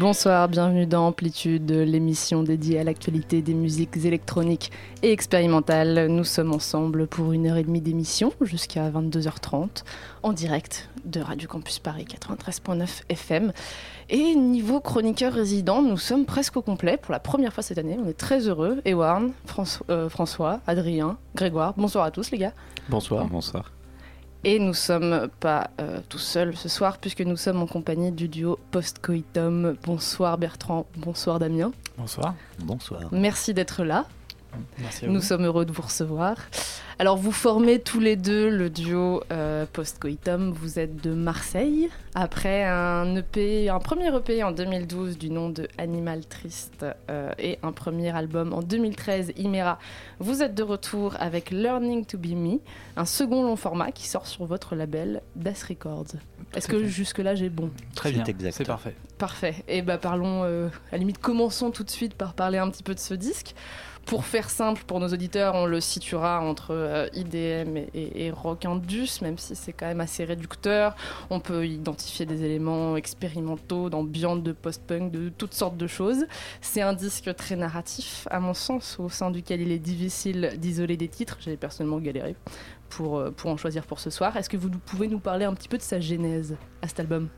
Bonsoir, bienvenue dans Amplitude, l'émission dédiée à l'actualité des musiques électroniques et expérimentales. Nous sommes ensemble pour une heure et demie d'émission jusqu'à 22h30 en direct de Radio Campus Paris 93.9 FM. Et niveau chroniqueur résident, nous sommes presque au complet pour la première fois cette année. On est très heureux. Ewan, François, euh, François Adrien, Grégoire, bonsoir à tous les gars. Bonsoir. Bonsoir. Et nous sommes pas euh, tout seuls ce soir puisque nous sommes en compagnie du duo Postcoitum. Bonsoir Bertrand, bonsoir Damien. Bonsoir. Bonsoir. Merci d'être là. Merci Nous sommes heureux de vous recevoir. Alors vous formez tous les deux le duo euh, Postcoitum. Vous êtes de Marseille. Après un EP, un premier EP en 2012 du nom de Animal Triste euh, et un premier album en 2013, Imera. Vous êtes de retour avec Learning to Be Me, un second long format qui sort sur votre label Das Records. Est-ce que jusque-là j'ai bon? Très bien, exact. c'est parfait. Parfait. Et bah parlons, euh, à la limite, commençons tout de suite par parler un petit peu de ce disque. Pour faire simple pour nos auditeurs, on le situera entre euh, IDM et, rock indus, même si c'est quand même assez réducteur. On peut identifier des éléments expérimentaux, d'ambiance, de post-punk, de toutes sortes de choses. C'est un disque très narratif, à mon sens, au sein duquel il est difficile d'isoler des titres. J'ai personnellement galéré pour, euh, pour en choisir pour ce soir. Est-ce que vous pouvez nous parler un petit peu de sa genèse à cet album?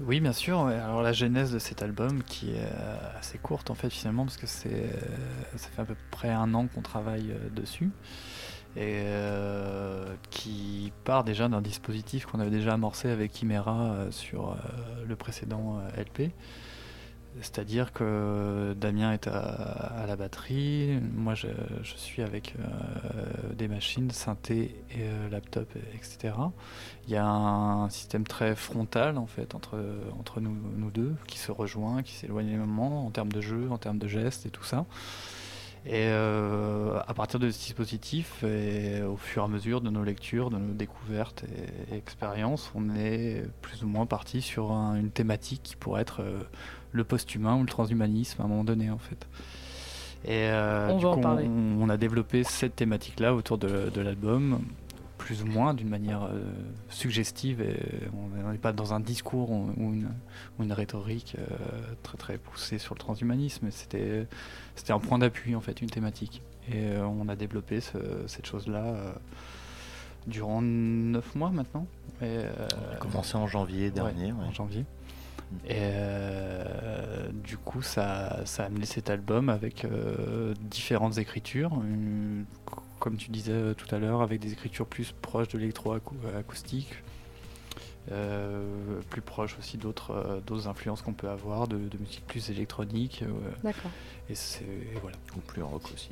Oui, bien sûr. Alors la genèse de cet album, qui est euh, assez courte en fait finalement, parce que c'est, euh, ça fait à peu près un an qu'on travaille euh, dessus, et qui part déjà d'un dispositif qu'on avait déjà amorcé avec Chimera sur le précédent LP. C'est-à-dire que Damien est à, la batterie, moi je, suis avec euh, des machines, synthé, et, euh, laptop, etc. Il y a un système très frontal en fait entre, nous deux qui se rejoint, qui s'éloigne énormément en termes de jeu, en termes de gestes et tout ça. Et euh, à partir de ce dispositif, et au fur et à mesure de nos lectures, de nos découvertes et, et expériences, on est plus ou moins parti sur un- une thématique qui pourrait être euh, le post-humain ou le transhumanisme à un moment donné en fait. Et euh, On du va en coup, parler. on, on a développé cette thématique-là autour de, de l'album, plus ou moins d'une manière euh, suggestive. Et on n'est pas dans un discours ou une, rhétorique euh, très très poussée sur le transhumanisme. C'était un point d'appui en fait, une thématique. Et euh, on a développé ce- cette chose-là durant neuf mois maintenant. Et, On a commencé en janvier dernier. Ouais, ouais. En janvier. Mm. Et euh, du coup, ça, ça a amené cet album avec euh, différentes écritures. Une- comme tu disais euh, tout à l'heure, avec des écritures plus proches de l'électroacoustique, euh, plus proches aussi d'autres euh, d'autres influences qu'on peut avoir, de, de musique plus électronique. euh, D'accord, et c'est et voilà, Ou plus rock aussi.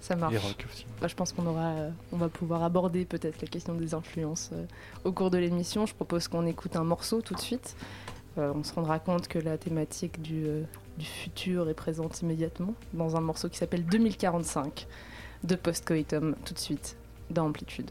ça marche. et rock aussi. Bah, je pense qu'on aura, euh, on va pouvoir aborder peut-être la question des influences euh, au cours de l'émission. Je propose qu'on écoute un morceau tout de suite. Euh, on se rendra compte que la thématique du, euh, du futur est présente immédiatement dans un morceau qui s'appelle 2045 de Postcoitum tout de suite dans Amplitude.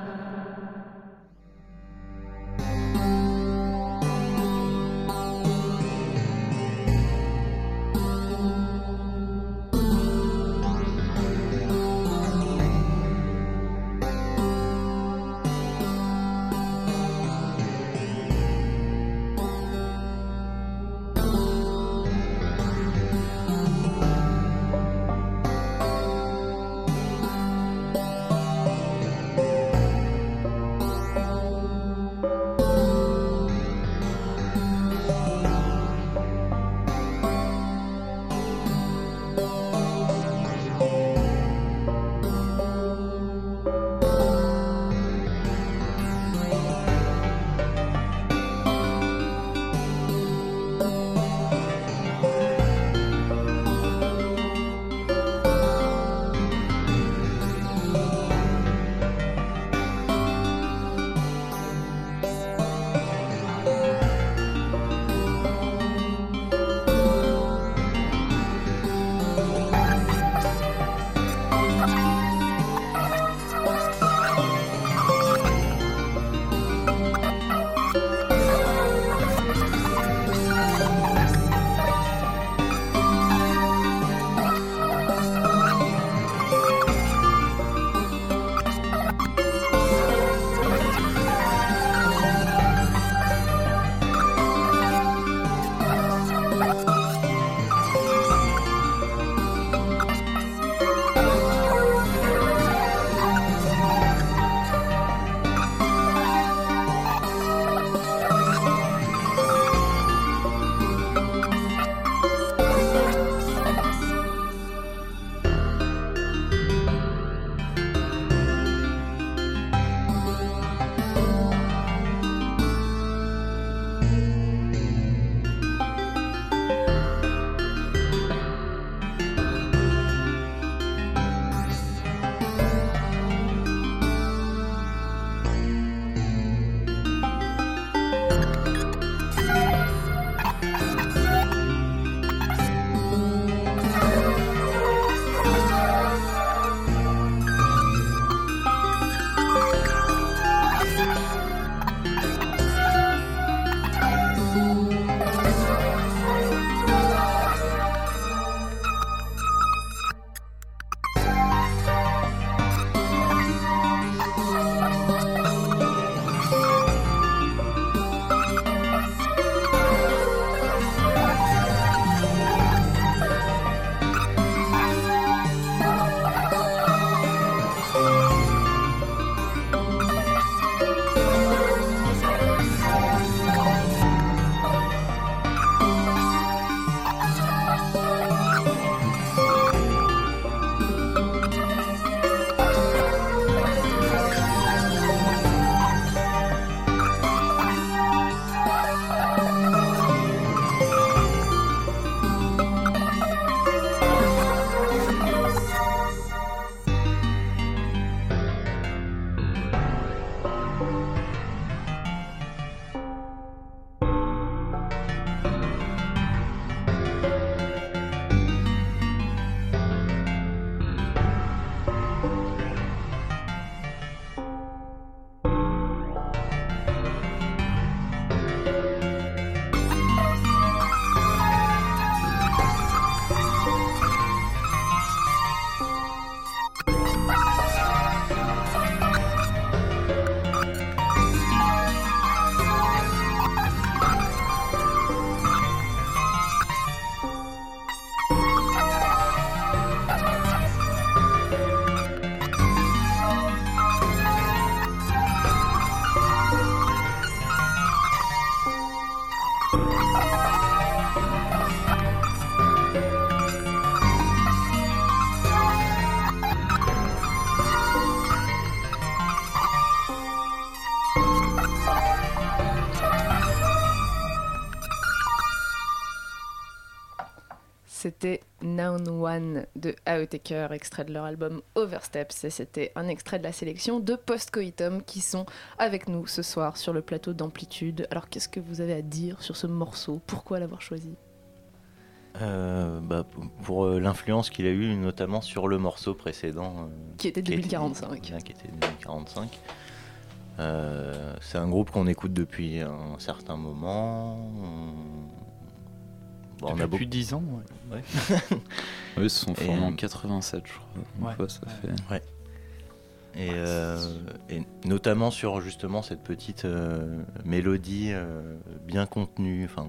Noun One de Aotaker, extrait de leur album Oversteps. Et c'était un extrait de la sélection de Postcoitum qui sont avec nous ce soir sur le plateau d'Amplitude. Alors qu'est-ce que vous avez à dire sur ce morceau? Pourquoi l'avoir choisi? Euh, bah, pour euh, l'influence qu'il a eue, notamment sur le morceau précédent. euh, Qui était qui a été- 2045. voilà, qui était 2045. Euh, c'est un groupe qu'on écoute depuis un certain moment. On- Bon, on Depuis a plus de 10 ans. ouais. Eux, ils se sont formés en euh, 87, je crois. Donc, ça fait... Et, euh, et notamment sur justement cette petite euh, mélodie euh, bien contenue. Enfin,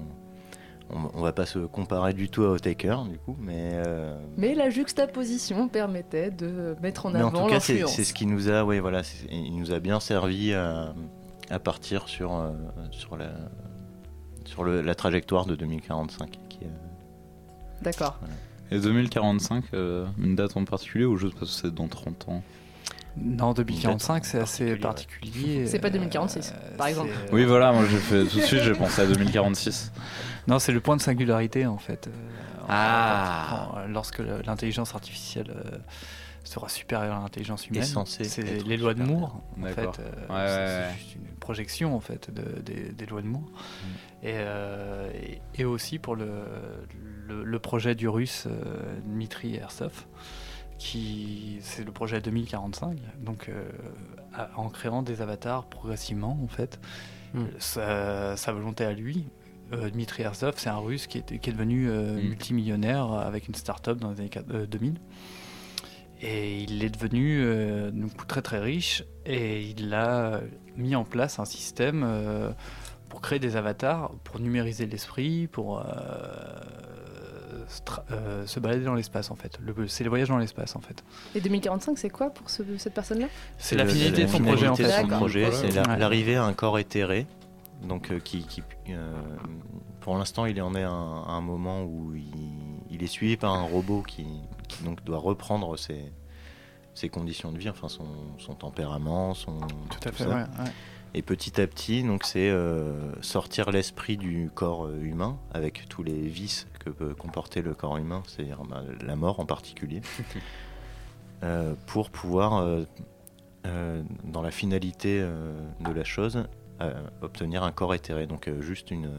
on, on va pas se comparer du tout à Otaker, du coup, mais. euh, Mais la juxtaposition permettait de mettre en mais en avant tout cas, c'est ce qui nous a, ouais, voilà, il nous a bien servi à, à partir sur euh, sur la sur le- la trajectoire de 2045. D'accord. Et 2045, euh, une date en particulier ou juste parce que c'est dans 30 ans? Non, 2045, c'est assez particulier. C'est pas 2046, par exemple. euh, Oui, voilà, moi j'ai fait tout de suite, j'ai pensé à 2046. Non, c'est le point de singularité en fait. euh, Ah. Lorsque l'intelligence artificielle euh, sera supérieure à l'intelligence humaine, c'est les lois de. Moore. En fait, D'accord. euh, Ouais, c'est ouais, c'est ouais. juste une projection en fait de- des, des lois de Moore. Mm. Et, euh, et, et aussi pour le, le, le projet du russe euh, Dmitri Ersov, qui c'est le projet 2045. Donc euh, en créant des avatars progressivement en fait, Mm. sa, sa volonté à lui. euh, Dmitri Erzov, c'est un russe qui est, qui est devenu euh, Mm. multimillionnaire avec une start-up dans les années quat- euh, 2000. Et il est devenu euh, coup, très très riche et il a mis en place un système pour créer des avatars, pour numériser l'esprit, pour euh, se balader dans l'espace en fait. Le- C'est le voyage dans l'espace en fait. Et 2045, c'est quoi pour ce- cette personne-là? C'est la finalité de son finalité projet en de fait. projet, c'est l'arrivée à un corps éthéré. Donc, euh, qui, qui, euh, pour l'instant, il en est à un, à un moment où il, il est suivi par un robot qui, qui donc doit reprendre ses, ses conditions de vie, enfin son, son tempérament, son Tout à fait, ça. ouais, ouais. Et petit à petit, donc c'est euh, sortir l'esprit du corps humain avec tous les vices que peut comporter le corps humain, c'est-à-dire bah, la mort en particulier, euh, pour pouvoir, euh, euh, dans la finalité euh, de la chose, euh, obtenir un corps éthéré. Donc euh, juste une,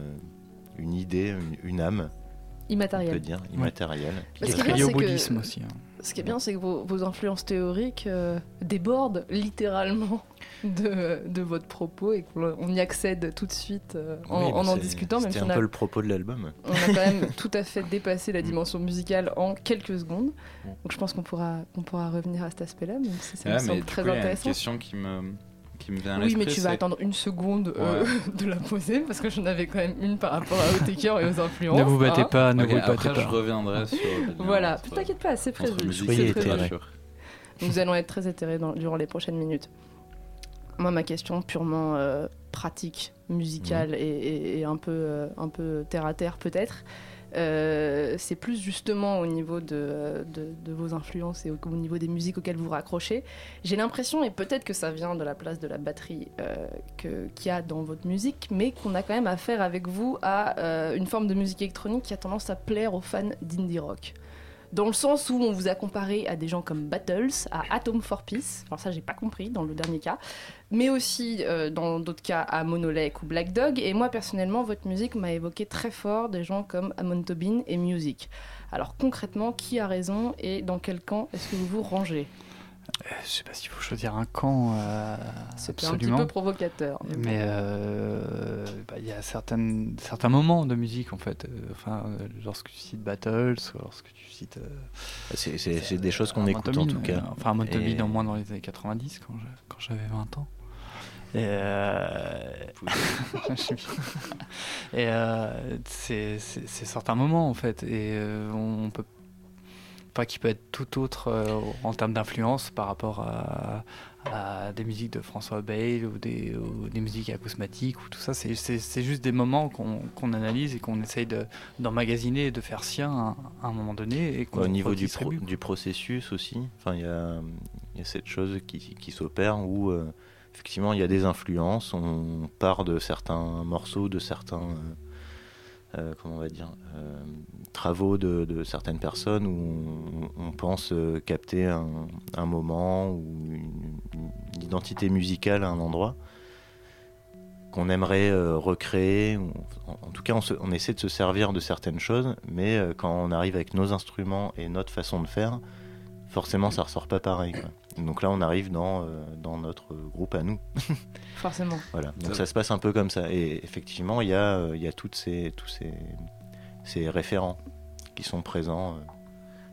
une idée, une, une âme, on peut Immatérielle. dire, immatérielle. Bien, lié au que- bouddhisme aussi. hein. Ce qui est bien, c'est que vos, vos influences théoriques euh, débordent littéralement de, de votre propos et qu'on on y accède tout de suite euh, en, Oui, bah, en discutant, même si C'était on un a, peu le propos de l'album. on a quand même tout à fait dépassé la dimension musicale en quelques secondes. Mm. Donc je pense qu'on pourra, qu'on pourra revenir à cet aspect-là, même si ça me mais semble très coup, il y a une intéressant. question qui me, qui me vient à Oui, mais tu vas attendre une seconde euh, de la poser parce que j'en avais quand même une par rapport à Otaker et aux influences. Ne vous battez hein. pas, ne vous battez après, pas. je reviendrai sur. Voilà, entre- t'inquiète pas, c'est prévu. Soyez et prévu. éthéré. littérature. Nous allons être très éthérés durant les prochaines minutes. Moi, ma question purement euh, pratique, musicale et, et- et un, peu, euh, un peu terre à terre peut-être, euh, c'est plus justement au niveau de, de- de vos influences et au, au niveau des musiques auxquelles vous raccrochez. J'ai l'impression, et peut-être que ça vient de la place de la batterie euh, que- qu'il y a dans votre musique, mais qu'on a quand même affaire avec vous à euh, une forme de musique électronique qui a tendance à plaire aux fans d'indie rock. Dans le sens où on vous a comparé à des gens comme Battles, à Atom for Peace, alors ça j'ai pas compris dans le dernier cas, mais aussi euh, dans d'autres cas à Monolake ou Black Dog, et moi personnellement votre musique m'a évoqué très fort des gens comme Amon Tobin et Music. Alors concrètement, qui a raison et dans quel camp est-ce que vous vous rangez? Je sais pas s'il faut choisir un camp. euh, C'était un petit peu provocateur. mais euh, bah, il y a certaines, certains moments de musique en fait. euh, enfin, euh, lorsque tu cites Battles, ou lorsque tu cites. euh, C'est c'est- c'est des choses qu'on écoute en tout cas. euh, Enfin, un Montobin Et- au moins dans les années 90 quand je- quand j'avais 20 ans. Et, euh, et euh, c'est certains moments en fait. Et euh, on peut. Enfin, qui peut être tout autre euh, en termes d'influence par rapport à, à des musiques de François Bale ou des, ou des musiques acousmatiques ou tout ça. C'est- C'est c'est juste des moments qu'on qu'on analyse et qu'on essaye de- d'emmagasiner et de faire sien à, à un moment donné. Et Au niveau du, pro- du processus aussi, enfin, il y a, il y a cette chose qui, qui s'opère où euh, effectivement il y a des influences, on part de certains morceaux, de certains euh, euh, euh, travaux de, certaines personnes où on, pense capter un, moment ou une, identité musicale à un endroit qu'on aimerait recréer. en, tout cas, on, essaie de se servir de certaines choses, mais quand on arrive avec nos instruments et notre façon de faire, forcément, ça ressort pas pareil. Donc là, on arrive dans, euh, dans notre groupe à nous. Forcément. Voilà. Donc Ça- ça se passe un peu comme ça. Et effectivement, il y a, euh, il y a toutes ces, tous ces, ces référents qui sont présents euh,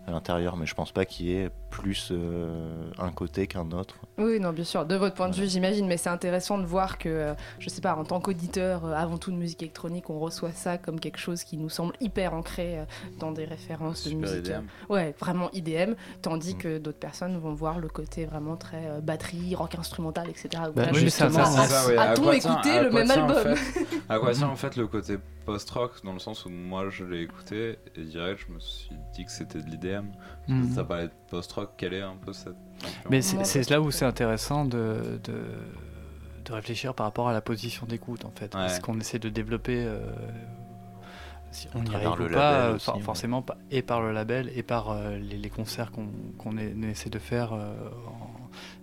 à l'intérieur, mais je pense pas qu'il y ait plus euh, un côté qu'un autre. Oui, non, bien sûr. De votre point de vue, j'imagine, mais c'est intéressant de voir que, euh, je sais pas, en tant qu'auditeur, euh, avant tout de musique électronique, on reçoit ça comme quelque chose qui nous semble hyper ancré dans des références de Super musique. IDM. ouais, vraiment IDM, tandis Mm. que d'autres personnes vont voir le côté vraiment très euh, batterie, rock instrumental, etc. Bah, oui, mais c'est justement, intéressant. a- C'est ça, ouais. À A-t-on quoi tient- écouté à le quoi même en album fait- À quoi tient en fait le côté post-rock dans le sens où moi je l'ai écouté et direct je me suis dit que c'était de l'IDM. Mhm. Ça parlait de post-rock, quelle est un peu cette Mais c'est là où c'est intéressant de, de, de réfléchir par rapport à la position d'écoute en fait. Ouais. Ce qu'on essaie de développer, euh, si on y arrive ou pas, aussi, for- ouais. forcément pas, et par le label et par euh, les, les concerts qu'on on essaie de faire. euh, en-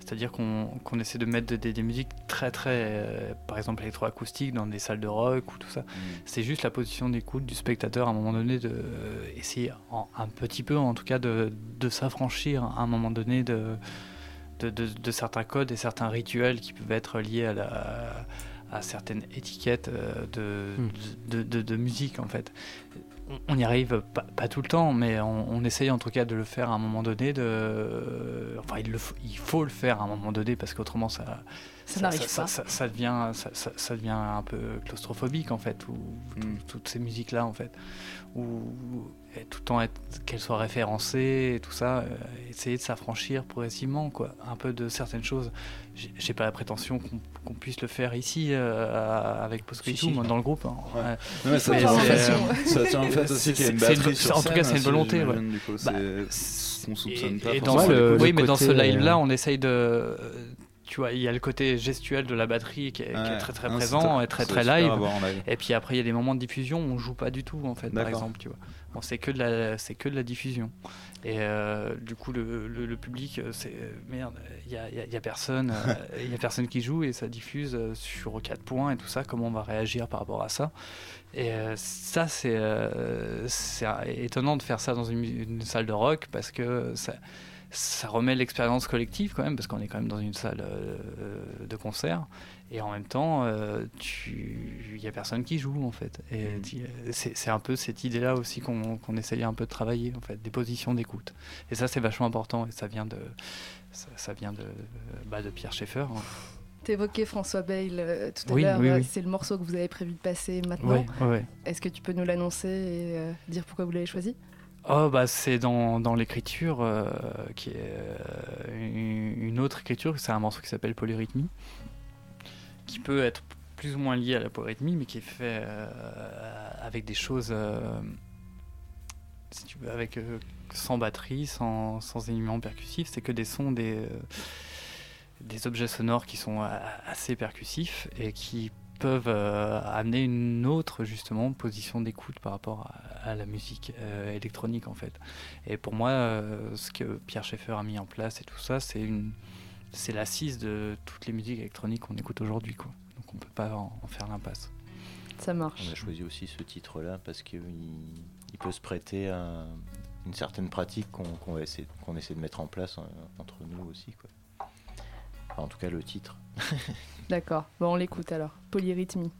C'est-à-dire qu'on qu'on essaie de mettre des, des musiques très très, euh, par exemple électroacoustiques dans des salles de rock ou tout ça. Mm. C'est juste la position d'écoute du spectateur à un moment donné de euh, essayer en- un petit peu en tout cas de, de s'affranchir à un moment donné de, de, de- de certains codes et certains rituels qui peuvent être liés à, la, à certaines étiquettes euh, de, de, de- de musique en fait. On- n'y arrive pas, pas tout le temps, mais on, on essaye en tout cas de le faire à un moment donné. De... Enfin, il, le faut, il faut le faire à un moment donné parce qu'autrement ça, Ça n'arrive ça, pas. ça- ça devient, ça, ça- ça devient un peu claustrophobique en fait, ou tout- Mm. toutes ces musiques là en fait, où tout le temps qu'elles soient référencées et tout ça, euh, essayer de s'affranchir progressivement quoi, un peu de certaines choses. J'ai pas la prétention qu'on puisse le faire ici euh, avec Postscriptum Si, si. dans le groupe. hein. Ouais. Ouais. Non, mais ça, Mais tient, en c'est, fait, ça tient en fait aussi qu'il y a une une- batterie c'est- sur en tout cas, c'est une volonté, ouais. j'imagine, du coup, Bah, soupçonne pas et, dans le- oui, mais dans ce live-là, euh, on essaye de. Tu vois, il y a le côté gestuel de la batterie qui est, qui est très très présent et très très live. Et puis après, il y a des moments de diffusion où on joue pas du tout, en fait, par exemple, tu vois. Bon, c'est que de la, c'est que de la diffusion. Et euh, du coup, le, le- le public, euh, c'est euh, merde, il y a, il y a- il y a personne, il y a personne qui joue et ça diffuse sur quatre points et tout ça. Comment on va réagir par rapport à ça Et euh, ça, c'est, euh, c'est étonnant de faire ça dans une, une salle de rock parce que ça ça remet l'expérience collective quand même, parce qu'on est quand même dans une salle euh, de concert, et en même temps, euh, il y a personne qui joue en fait. Et Mm. tu- c'est c'est un peu cette idée-là aussi qu'on qu'on essaye un peu de travailler, en fait, des positions d'écoute. Et ça, c'est vachement important, et ça vient de, ça, ça vient de, bah, de Pierre Schaeffer. hein. T'évoquais François euh, tout à Oui, l'heure. oui, euh, oui. C'est le morceau que vous avez prévu de passer maintenant. Est-ce que tu peux nous l'annoncer et euh, dire pourquoi vous l'avez choisi? Oh bah c'est dans, dans l'écriture euh, qui est euh, une autre écriture, c'est un morceau qui s'appelle Polyrythmie, qui peut être plus ou moins lié à la polyrythmie, mais qui est fait euh, avec des choses, avec sans batterie, sans, sans éléments percussifs, c'est que des sons, des, des objets sonores qui sont assez percussifs et qui peuvent amener une autre justement position d'écoute par rapport à, la musique euh, électronique en fait. Et pour moi, euh, ce que Pierre Schaeffer a mis en place et tout ça, c'est une c'est l'assise de toutes les musiques électroniques qu'on écoute aujourd'hui quoi. Donc on peut pas en, en faire l'impasse. Ça marche. On a choisi aussi ce titre-là parce qu'il il peut se prêter à une certaine pratique qu'on essayer, qu'on essaie de mettre en place euh, entre nous aussi. Quoi. Enfin, en tout cas, le titre. D'accord. Bon, on l'écoute alors. Polyrythmie.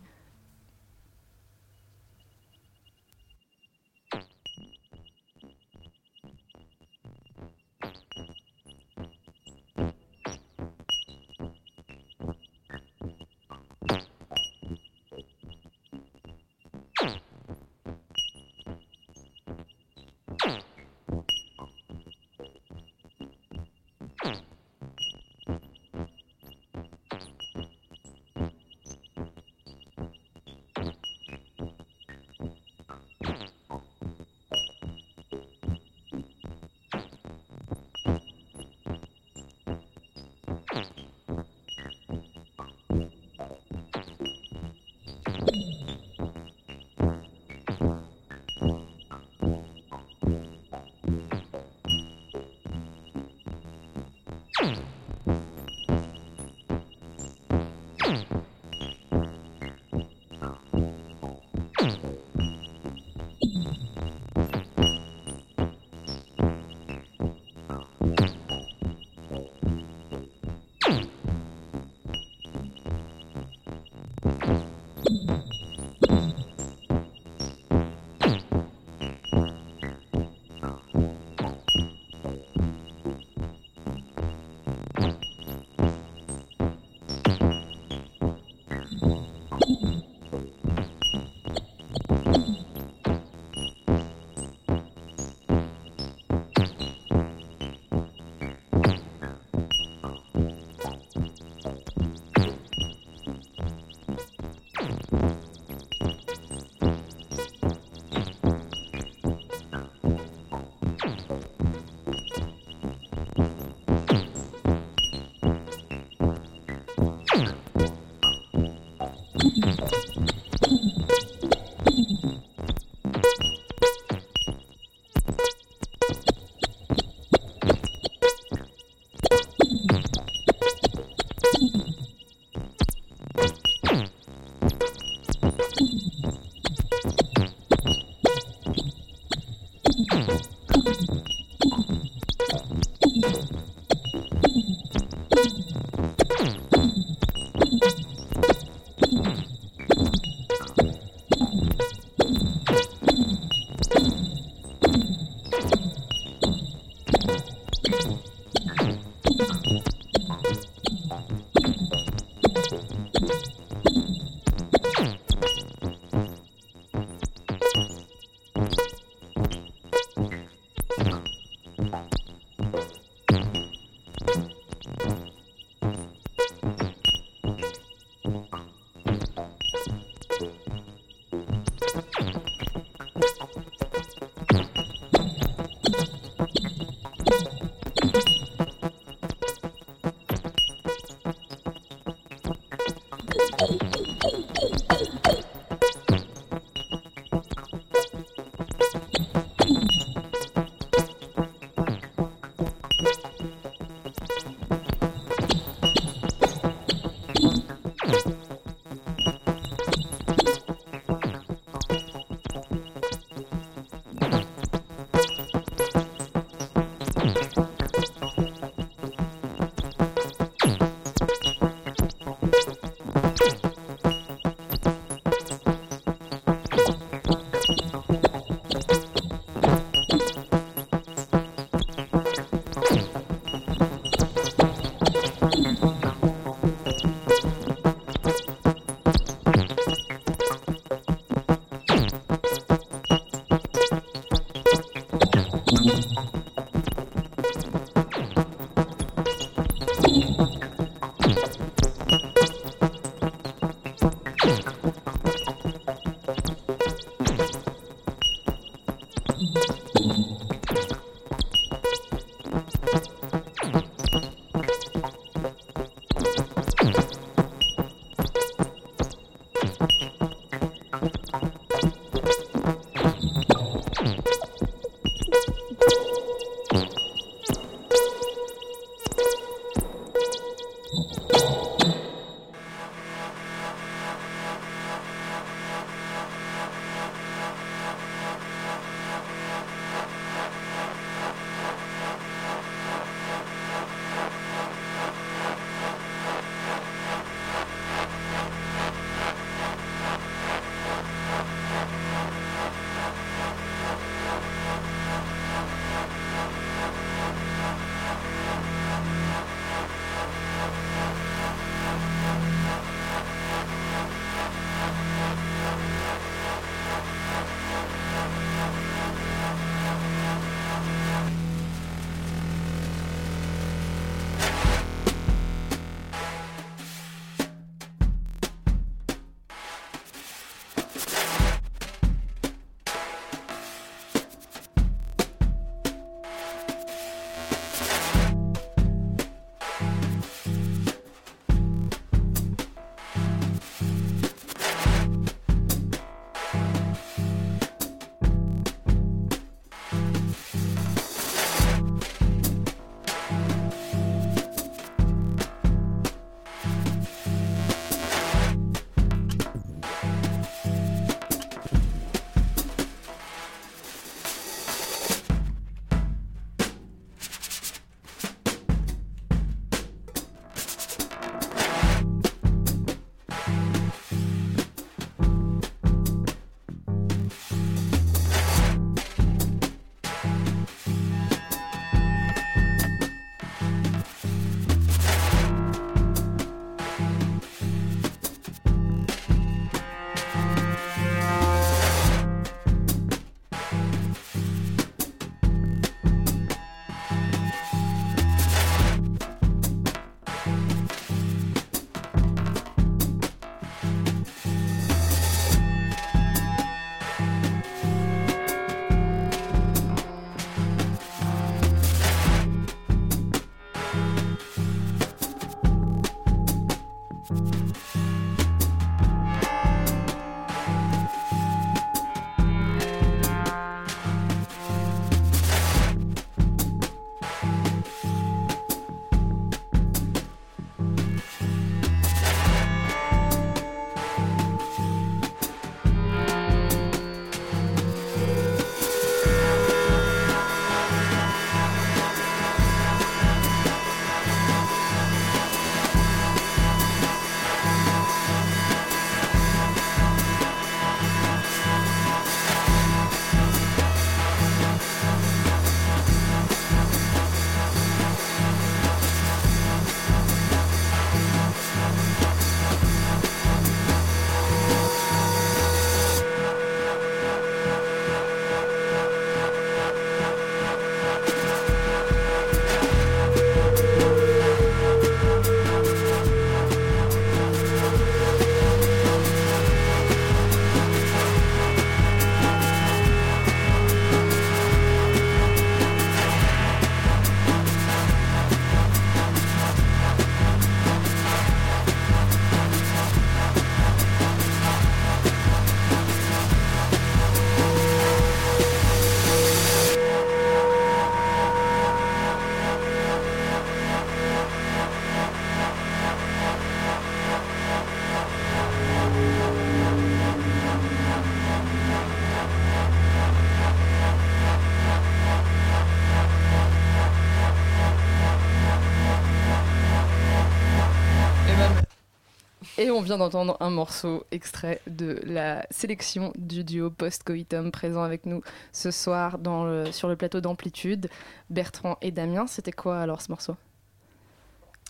Et on vient d'entendre un morceau extrait de la sélection du duo post-coitum présent avec nous ce soir dans le- sur le plateau d'Amplitude, Bertrand et Damien. C'était quoi alors ce morceau?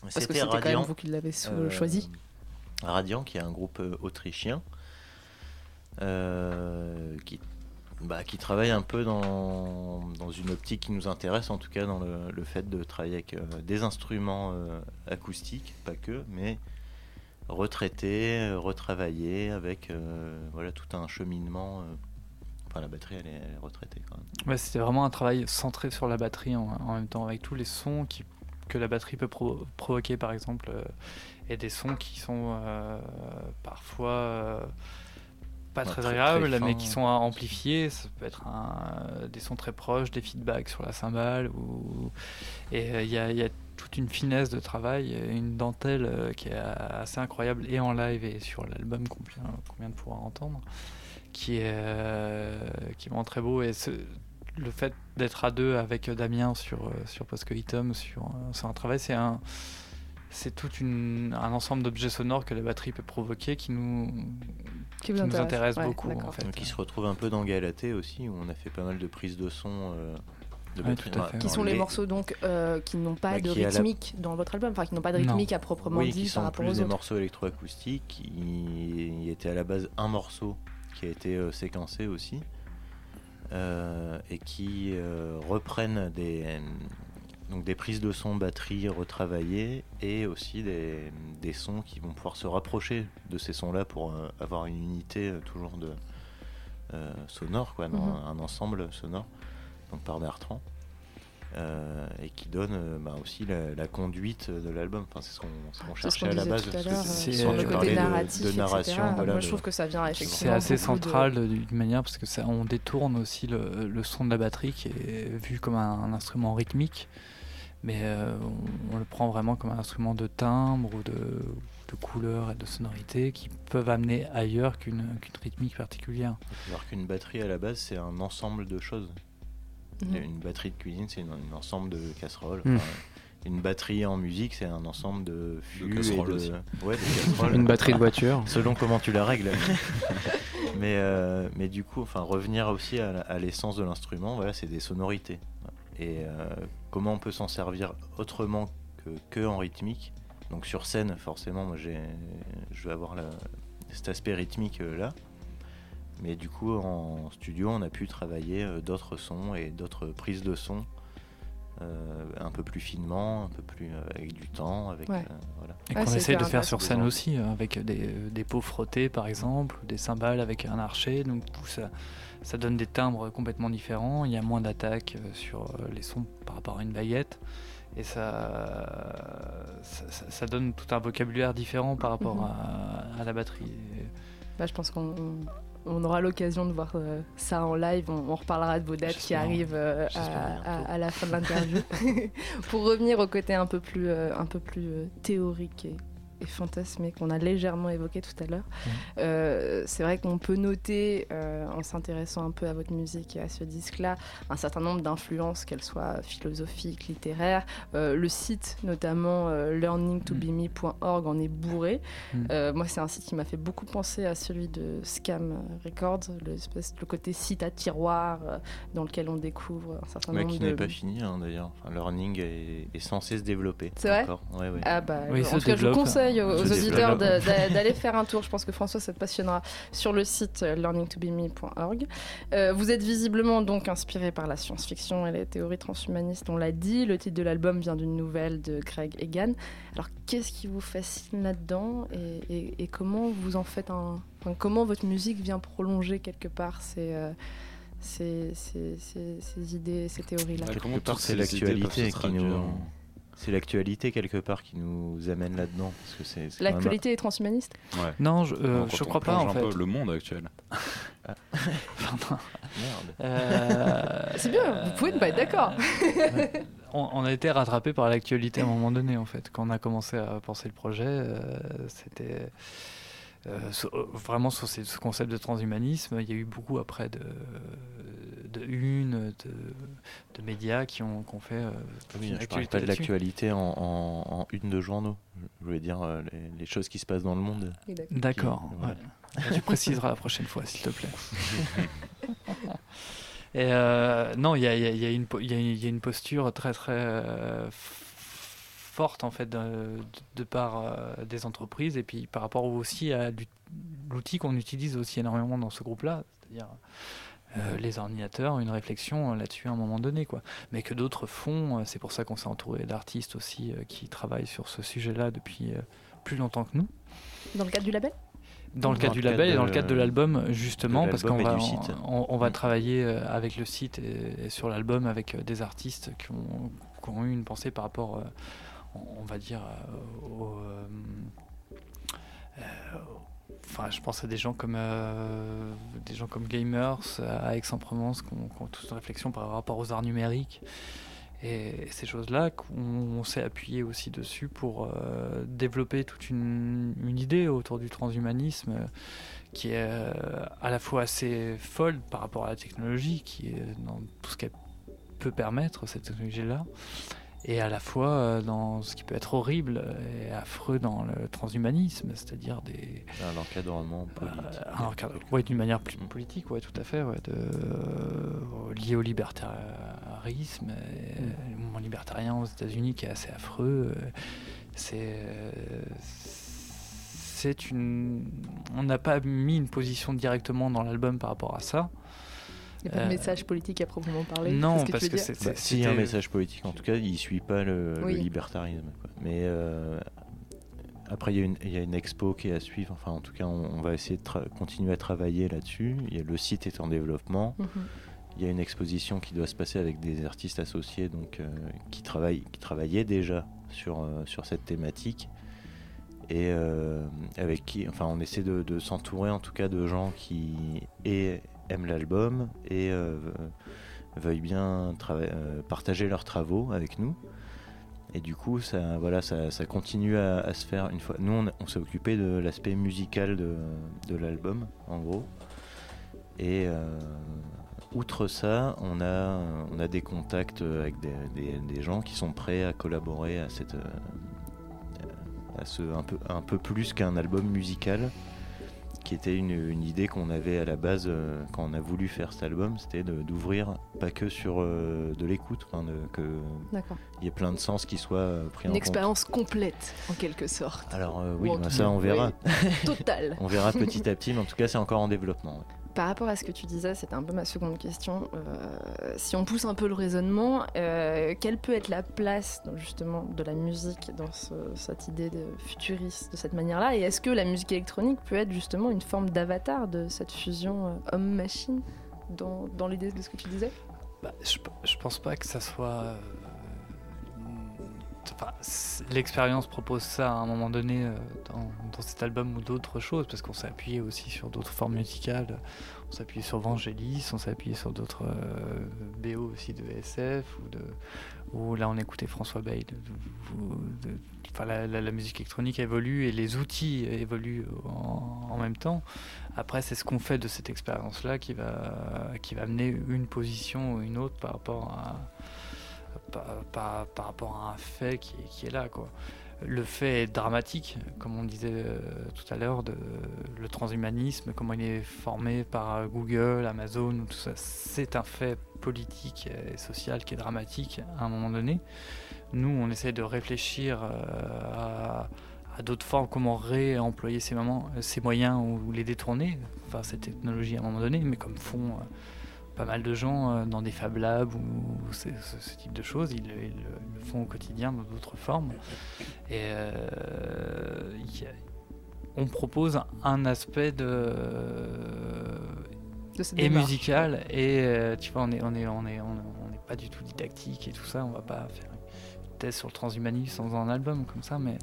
Parce que C'était quand même vous qui l'avez Euh, choisi. Radiant, qui est un groupe euh, autrichien, euh, qui, bah, qui travaille un peu dans, dans une optique qui nous intéresse, en tout cas dans le, le fait de travailler avec euh, des instruments acoustiques, pas que, mais retraités, euh, retravaillés, avec euh, voilà, tout un cheminement. euh, Enfin, la batterie, elle est, elle est retraitée quand même. Ouais, c'était vraiment un travail centré sur la batterie en, en même temps, avec tous les sons qui, que la batterie peut pro- provoquer, par exemple, euh, et des sons qui sont euh, parfois euh, pas Ouais, très agréables, mais qui sont amplifiés. Ça peut être un- des sons très proches, des feedbacks sur la cymbale, ou... et il y, a, y a toute une finesse de travail, une dentelle euh, qui est assez incroyable, et en live et sur l'album qu'on vient, de pouvoir entendre qui est, euh, qui est vraiment très beau. Et ce- le fait d'être à deux avec Damien sur, euh, sur Postcoitum, sur, euh, sur un travail, c'est un. C'est tout une, un ensemble d'objets sonores que la batterie peut provoquer qui nous, Qui qui nous intéresse. Ouais, beaucoup. En fait. Qui se retrouve un peu dans Galatée aussi, où on a fait pas mal de prises de son. euh, de Ouais, batterie. tout à fait. Ouais, Qui sont les morceaux donc euh, qui n'ont pas Bah, de la- rythmique dans votre album, enfin qui n'ont pas de Non. rythmique à proprement Oui, dit qui par sont rapport plus aux des autres. morceaux électroacoustiques. Il, il était à la base un morceau qui a été euh, séquencé aussi. euh, et qui euh, reprennent des, donc des prises de son batterie retravaillées et aussi des, des sons qui vont pouvoir se rapprocher de ces sons-là pour euh, avoir une unité euh, toujours de euh, sonore, quoi, dans Mhm. un, un ensemble sonore, donc par Bertrand. euh, et qui donne euh, bah, aussi la, la conduite de l'album. Enfin, c'est ce qu'on ce qu'on C'est ce cherchait qu'on à la base. l'heure, c'est- euh, sur le côté de- narratif, de etc. narration, voilà, Moi, je de- trouve que ça vient effectivement. C'est assez central de- d'une manière parce que ça, on détourne aussi le, le son de la batterie qui est vu comme un, un instrument rythmique, mais euh, on, on le prend vraiment comme un instrument de timbre ou de, de couleur et de sonorité qui peuvent amener ailleurs qu'une qu'une rythmique particulière. Alors qu'une batterie à la base, c'est un ensemble de choses. Mhm. Une batterie de cuisine, c'est un ensemble de casseroles. Enfin, une batterie en musique, c'est un ensemble de fûts et casseroles de... aussi. Ouais, de casseroles. Une batterie de voiture. Selon comment tu la règles. mais, euh, mais du coup, enfin, revenir aussi à, l'essence de l'instrument, voilà, c'est des sonorités. Et euh, comment on peut s'en servir autrement que, que en rythmique? Donc sur scène, forcément, moi, je vais avoir la- cet aspect rythmique euh, là. Mais du coup, en studio, on a pu travailler euh, d'autres sons et d'autres prises de son. euh, un peu plus finement, un peu plus euh, avec du temps, avec Ouais. euh, voilà. Et qu'on essaye de faire sur scène aussi, euh, avec des, des pots frottés par exemple, ou des cymbales avec un archer, donc tout ça, ça donne des timbres complètement différents, il y a moins d'attaques sur les sons par rapport à une baguette, et ça, ça, donne tout un vocabulaire différent par rapport Mhm. à, à la batterie. Bah, je pense qu'on on aura l'occasion de voir euh, ça en live. On, on reparlera de vos dates qui arrivent euh, à, bientôt. à- à la fin de l'interview. Pour revenir au côté un peu plus, euh, un peu plus théorique et, et fantasmé qu'on a légèrement évoqué tout à l'heure, euh, c'est vrai qu'on peut noter, euh, en s'intéressant un peu à votre musique et à ce disque-là, un certain nombre d'influences, qu'elles soient philosophiques, littéraires. Euh, le site, notamment euh, learningtobeme.org, en est bourré. Mm. Euh, moi, c'est un site qui m'a fait beaucoup penser à celui de Scam Records, le, espèce- le côté site à tiroir euh, dans lequel on découvre un certain Mais nombre qui de. n'est pas fini hein, d'ailleurs. Enfin, Learning est, est censé se développer. C'est vrai. Ouais, ouais. Ah bah, Oui, en tout cas, je développe. Conseille aux, auditeurs d'aller faire un tour. Je pense que François, ça te passionnera sur le site euh, learningtobeme.org. Euh, vous êtes visiblement donc inspiré par la science-fiction et les théories transhumanistes, on l'a dit. Le titre de l'album vient d'une nouvelle de Greg Egan. Alors, qu'est-ce qui vous fascine là-dedans et, et- et comment vous en faites un. enfin, comment votre musique vient prolonger quelque part ces, euh, ces, ces- ces- ces idées, ces théories-là? Bah, Quelque comment part, c'est l'actualité qui nous. C'est l'actualité quelque part qui nous amène là-dedans. Parce que c'est, c'est quand même- L'actualité est transhumaniste Ouais. Non, je, euh, je crois pas en un fait. peu le monde actuel. Merde. Euh, C'est bien, vous pouvez ne pas être d'accord. on, on a été rattrapé par l'actualité à un moment donné, en fait. Quand on a commencé à penser le projet, euh, c'était euh, euh, vraiment sur ces- ce concept de transhumanisme. Il y a eu beaucoup après de, de une, de, de médias qui ont, qui ont fait. euh, Oui, je parlais actualité pas de l'actualité en, en- en une de journaux. Je voulais dire euh, les, les choses qui se passent dans le monde. D'accord. Qui- ouais. Tu préciseras la prochaine fois, s'il te plaît. Et euh, non, il y a, il y y a une y a- posture très très euh, forte en fait de, de part euh, des entreprises et puis par rapport aussi à l'ou- l'outil qu'on utilise aussi énormément dans ce groupe-là, c'est-à-dire euh, les ordinateurs, une réflexion euh, là-dessus à un moment donné, quoi. Mais que d'autres font, euh, c'est pour ça qu'on s'est entouré d'artistes aussi euh, qui travaillent sur ce sujet-là depuis euh, plus longtemps que nous. Dans le cadre du label? Dans le cadre du label cadre et dans le cadre de l'album, justement, de parce qu'on va, on, on Mm. travailler avec le site et, et sur l'album avec des artistes qui ont, qui ont eu une pensée par rapport, on va dire, au, Enfin, je pense à des gens comme euh, des gens comme Gamers à Aix-en-Provence qui ont, toute une réflexion par rapport aux arts numériques et, ces choses-là qu'on on s'est appuyé aussi dessus pour euh, développer toute une, idée autour du transhumanisme euh, qui est à la fois assez folle par rapport à la technologie, qui est dans tout ce qu'elle peut permettre, cette technologie-là, et à la fois euh, dans ce qui peut être horrible et affreux dans le transhumanisme, c'est-à-dire des, Un encadrement politique. euh, un ouais, d'une manière plus Mm. politique, ouais, tout à fait, ouais, de, euh, lié au libertarisme, et le mouvement libertarien aux États-Unis qui est assez affreux. C'est, c'est une, on n'a pas mis une position directement dans l'album par rapport à ça. Il n'y a pas de Euh, message politique à proprement parler non, c'est ce que parce tu veux que c'est, Bah, c'est- si, un message politique, en tout cas, il suit pas le, libertarisme. quoi. Mais euh, après, il y, a une- y a expo qui est à suivre. Enfin, en tout cas, on, on va essayer de continuer à travailler là-dessus. Y a- Le site est en développement. Mhm. Il y a une exposition qui doit se passer avec des artistes associés donc, euh, qui, travaillent, qui travaillaient déjà sur, euh, sur cette thématique. Et euh, avec qui, enfin, on essaie de, de s'entourer en tout cas de gens qui et aiment l'album et euh, veuillent bien euh, partager leurs travaux avec nous. Et du coup, ça, voilà, ça, continue à, se faire une fois. Nous, on, s'est occupé de l'aspect musical de, l'album, en gros. Et euh, outre ça, on a, on a des contacts avec des, des- gens qui sont prêts à collaborer à cette, à ce un peu, un peu plus qu'un album musical, qui était une, une idée qu'on avait à la base euh, quand on a voulu faire cet album, c'était d'ouvrir pas que sur euh, de l'écoute, D'accord. il y ait plein de sens qui soient euh, pris en Une compte. expérience complète, en quelque sorte. Alors euh, oui, Ou en bah, ça on verra. oui. Totale. On verra petit à petit, mais en tout cas c'est encore en développement. ouais. Par rapport à ce que tu disais, c'était un peu ma seconde question. Euh, si on pousse un peu le raisonnement, euh, quelle peut être la place justement de la musique dans ce- cette idée de futuriste de cette manière-là? Et est-ce que la musique électronique peut être justement une forme d'avatar de cette fusion euh, homme-machine dans, dans l'idée de ce que tu disais? Bah, je, je pense pas que ça soit. L'expérience propose ça à un moment donné euh, dans, cet album ou d'autres choses, parce qu'on s'est appuyé aussi sur d'autres formes musicales. On s'est appuyé sur Vangelis, on s'est appuyé sur d'autres euh, BO aussi de SF, ou, de, ou là on écoutait François Bay. de- de- de- enfin, la, musique électronique évolue et les outils évoluent en, en même temps. Après, c'est ce qu'on fait de cette expérience-là qui va, qui va amener une position ou une autre par rapport à, par, par- rapport à un fait qui, est- là. Quoi. Le fait est dramatique, comme on disait euh, tout à l'heure, de le transhumanisme, comment il est formé par Google, Amazon, ou tout ça. C'est un fait politique et social qui est dramatique à un moment donné. Nous, on essaie de réfléchir euh, à, d'autres formes, comment réemployer ces, moments, ces moyens ou les détourner, enfin cette technologie à un moment donné, mais comme font euh, pas mal de gens euh, dans des Fab Labs ou ce, type de choses, ils, le- ils le ils le font au quotidien dans d'autres formes. Et euh, il y a- on propose un aspect de de et musical. Et euh, tu vois on est on est on est on n'est pas du tout didactique et tout ça. On va pas faire une thèse sur le transhumanisme faisant un album comme ça. Mais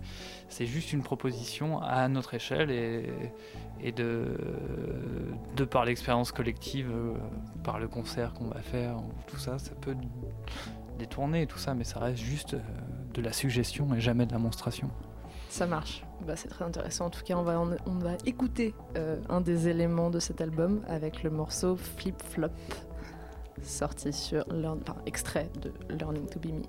c'est juste une proposition à notre échelle. Et, et de par l'expérience collective euh, par le concert qu'on va faire ou tout ça ça peut détourner tout ça mais ça reste juste euh, de la suggestion et jamais de la monstration Ça marche. Bah, c'est très intéressant. En tout cas, on va, on va écouter euh, un des éléments de cet album avec le morceau Flip Flop. sorti sur Learn, enfin, extrait de Learning to Be Me.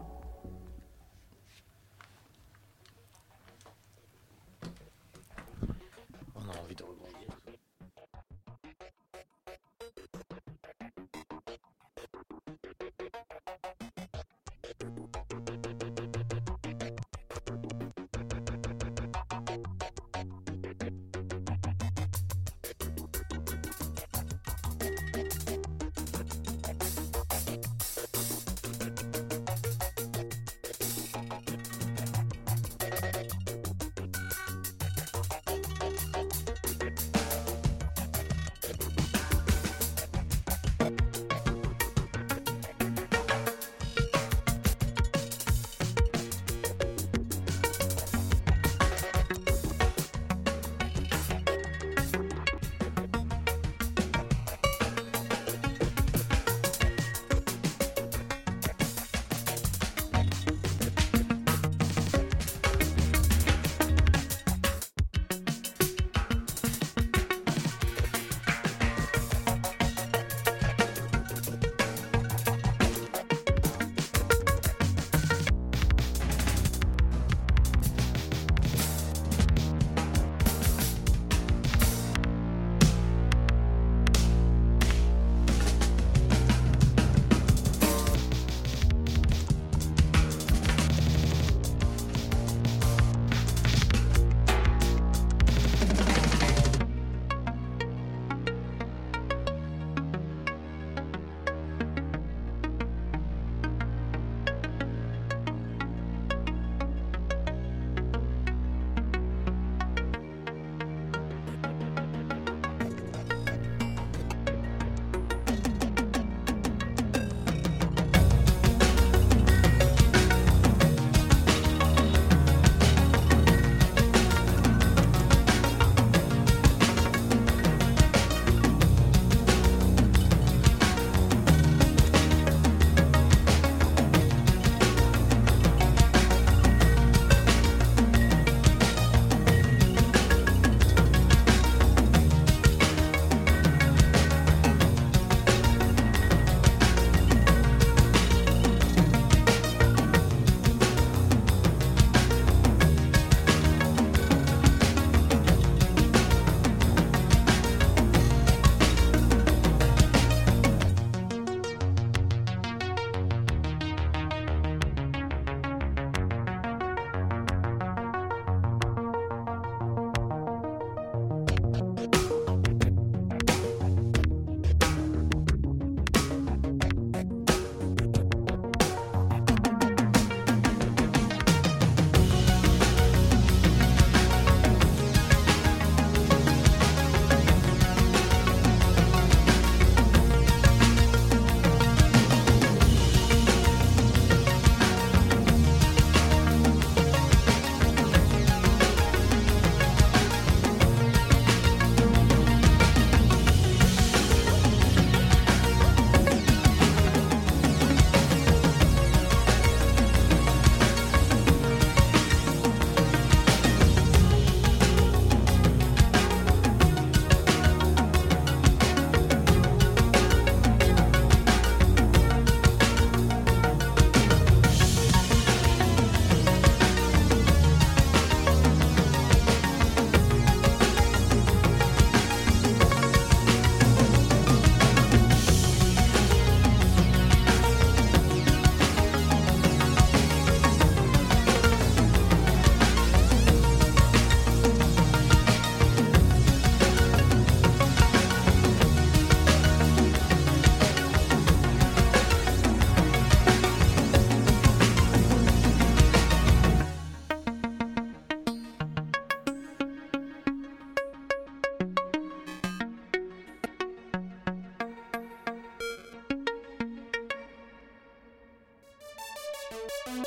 Thank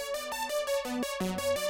you.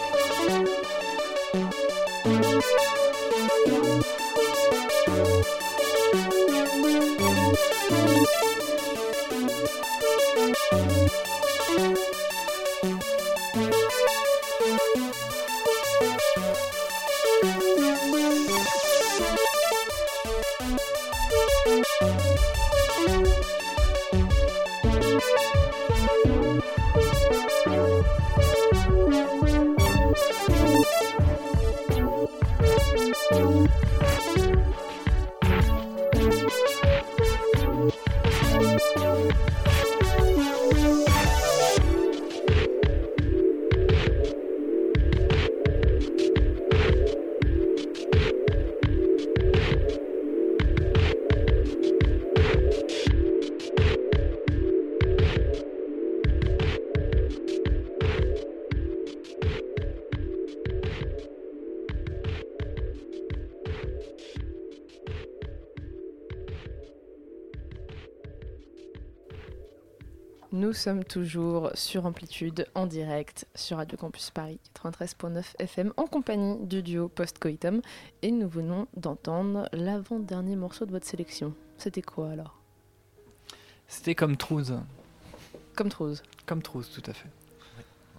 sommes toujours sur Amplitude en direct sur Radio Campus Paris 93.9 FM en compagnie du duo Post-Coitum et nous venons d'entendre l'avant-dernier morceau de votre sélection. C'était quoi alors? C'était comme Trouze. Comme Trouze. Comme Trouze, tout à fait.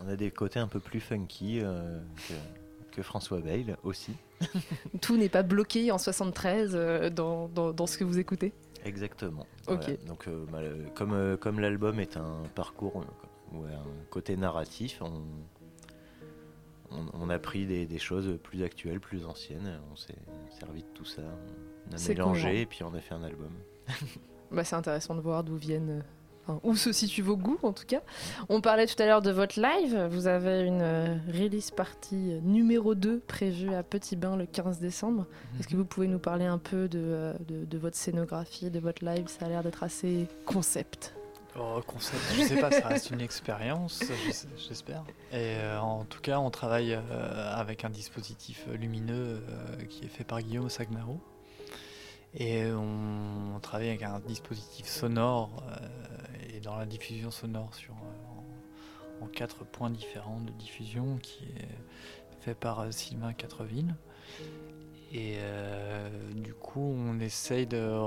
On a des côtés un peu plus funky euh, que, que François Bale aussi. Tout n'est pas bloqué en 73 euh, dans, dans- dans ce que vous écoutez? Exactement. Ok. Voilà. Donc, euh, bah, le- comme, euh, comme l'album est un parcours euh, ou un côté narratif, on, on, on a pris des, des choses plus actuelles, plus anciennes. On s'est servi de tout ça. On a mélangé et puis on a fait un album. Bah, c'est intéressant de voir d'où viennent. Enfin, où se situent vos goûts en tout cas. On parlait tout à l'heure de votre live. Vous avez une euh, release party euh, numéro 2 prévue à Petit Bain le 15 décembre. Est-ce que vous pouvez nous parler un peu de, euh, de, de votre scénographie, de votre live? Ça a l'air d'être assez concept. Oh, concept, je sais pas, ça reste une expérience, j'espère. Et euh, en tout cas, on travaille euh, avec un dispositif lumineux qui est fait par Guillaume Sagnaro. Et on, on travaille avec un dispositif sonore dans la diffusion sonore sur, euh, en, quatre points différents de diffusion qui est fait par euh, Sylvain Quatreville. Et euh, du coup, on essaye de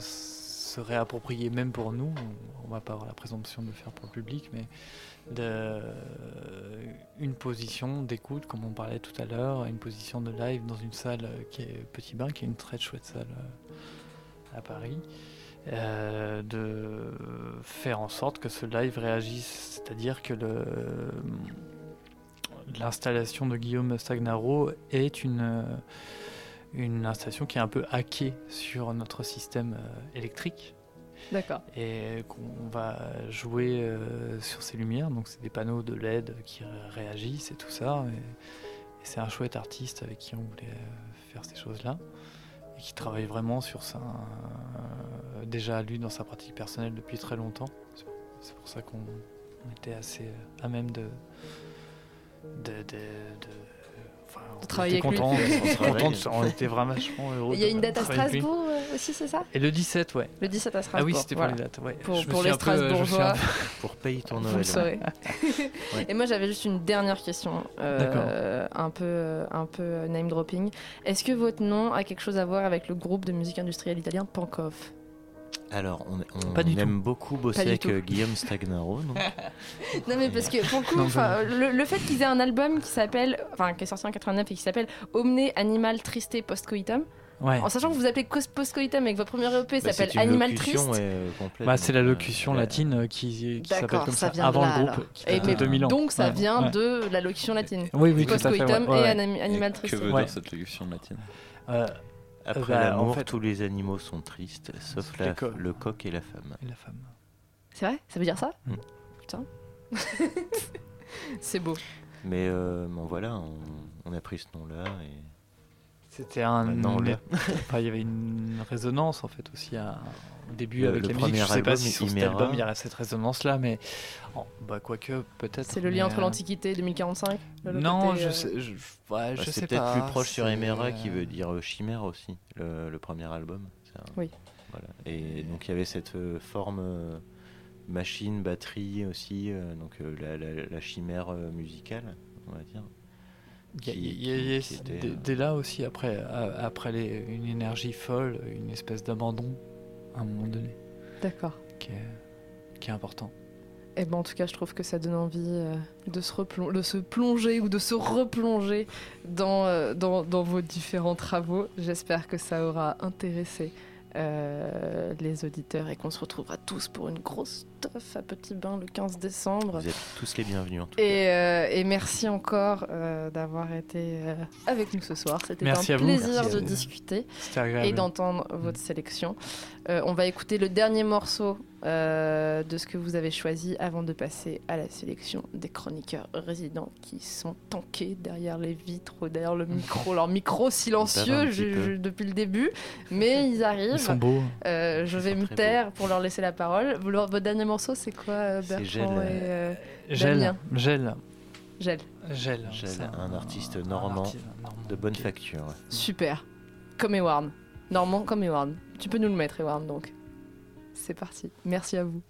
se réapproprier, même pour nous, on, on va pas avoir la présomption de le faire pour le public, mais une position d'écoute, comme on parlait tout à l'heure, une position de live dans une salle qui est Petit Bain, qui est une très chouette salle à Paris. Euh, de faire en sorte que ce live réagisse, c'est-à-dire que l'installation de Guillaume Stagnaro est une, une installation qui est un peu hackée sur notre système euh, électrique D'accord. et qu'on va jouer euh, sur ces lumières. Donc c'est des panneaux de LED qui ré- réagissent et tout ça. Et, et c'est un chouette artiste avec qui on voulait euh, faire ces choses-là et qui travaille vraiment sur ça, euh, déjà lui dans sa pratique personnelle depuis très longtemps. C'est- pour ça qu'on on était assez euh, à même de- enfin, on travailler était avec lui. content, on était Travailler. content de- on était vraiment vachement heureux. Il y a une date à. Strasbourg euh, aussi, c'est ça? Et le 17, ouais. Le 17 à Ah Strasbourg. oui, c'était pour voilà. les dates, ouais. Pour, les peu, Strasbourgeois. Pour payer ton Vous Noël. saurez. Ouais. Et moi j'avais juste une dernière question, euh, un peu, euh, un peu euh, name dropping. Est-ce que votre nom a quelque chose à voir avec le groupe de musique industrielle italien Pankoff Alors, on, on Pas du aime beaucoup bosser avec tout. euh, Guillaume Stagnaro. donc. Non mais parce que pour le coup, Non, le, le fait qu'ils aient un album qui s'appelle, enfin qui est sorti en 89 et qui s'appelle Omne Animal Triste Postcoitum, Ouais. en sachant que vous appelez Postcoitum et que votre premier EP Bah, s'appelle Animal Triste. euh, complète, Bah, c'est la euh, locution la- latine euh, qui, qui s'appelle comme ça ça, vient de avant là, le alors. groupe, qui Et date de mais 2000 ans. donc ça Ouais, vient ouais. de la locution latine. Oui, oui, tout à fait. Postcoitum ouais, et Animal Et Triste. Que veut dire cette locution latine Après Bah, en l'amour, fait- tous les animaux sont tristes, sauf les la- co- le coq et la femme. et la femme. C'est vrai? Ça veut dire ça? Mm. Putain. C'est beau. Mais euh, bon, voilà, on, on a pris ce nom-là. Et... C'était un. L'a. Enfin, il y avait une résonance en fait aussi à- au début Le- avec le la musique. Je premier sais pas album, si sur cet album il y a cette résonance là, mais oh, bah quoique peut-être. C'est le mais, lien entre euh, l'Antiquité et 2045 le- le Non, côté, je euh, sais, je, ouais, Bah, je c'est sais peut-être pas. plus proche sur Emera qui veut dire euh, chimère aussi, le, le premier album. Un- Oui. Voilà. Et donc il y avait cette euh, forme euh, machine, batterie aussi, euh, donc euh, la, la- la chimère euh, musicale, on va dire. Il y a- dès, euh, là aussi, après, après les- une énergie folle, une espèce d'abandon à un moment donné, D'accord. qui est, qui est important. Et ben en tout cas, je trouve que ça donne envie euh, de, se replon- de se plonger ou de se replonger dans, euh, dans, dans vos différents travaux. J'espère que ça aura intéressé euh, les auditeurs et qu'on se retrouvera tous pour une grosse teuf à Petit Bain le 15 décembre. Vous êtes tous les bienvenus en tout cas. Et, euh, et merci encore euh, d'avoir été euh, avec nous ce soir. C'était Merci un plaisir Merci. de discuter et d'entendre votre sélection. Euh, on va écouter le dernier morceau euh, de ce que vous avez choisi avant de passer à la sélection des chroniqueurs résidents qui sont tankés derrière les vitres, ou derrière le micro, leur micro silencieux je- depuis le début, mais ils arrivent. Ils sont beaux. Euh, je Ils vais me taire pour leur laisser la parole. Leur- votre dernier morceau, c'est quoi, euh, C'est Bertrand Gel, et euh, Gel, gel, Gel gel. Un artiste normand artiste normand De bonne facture. Super. Comme Ewarn. Normand comme Ewarn. Tu peux nous le mettre, Ewarn, donc. C'est parti. Merci à vous.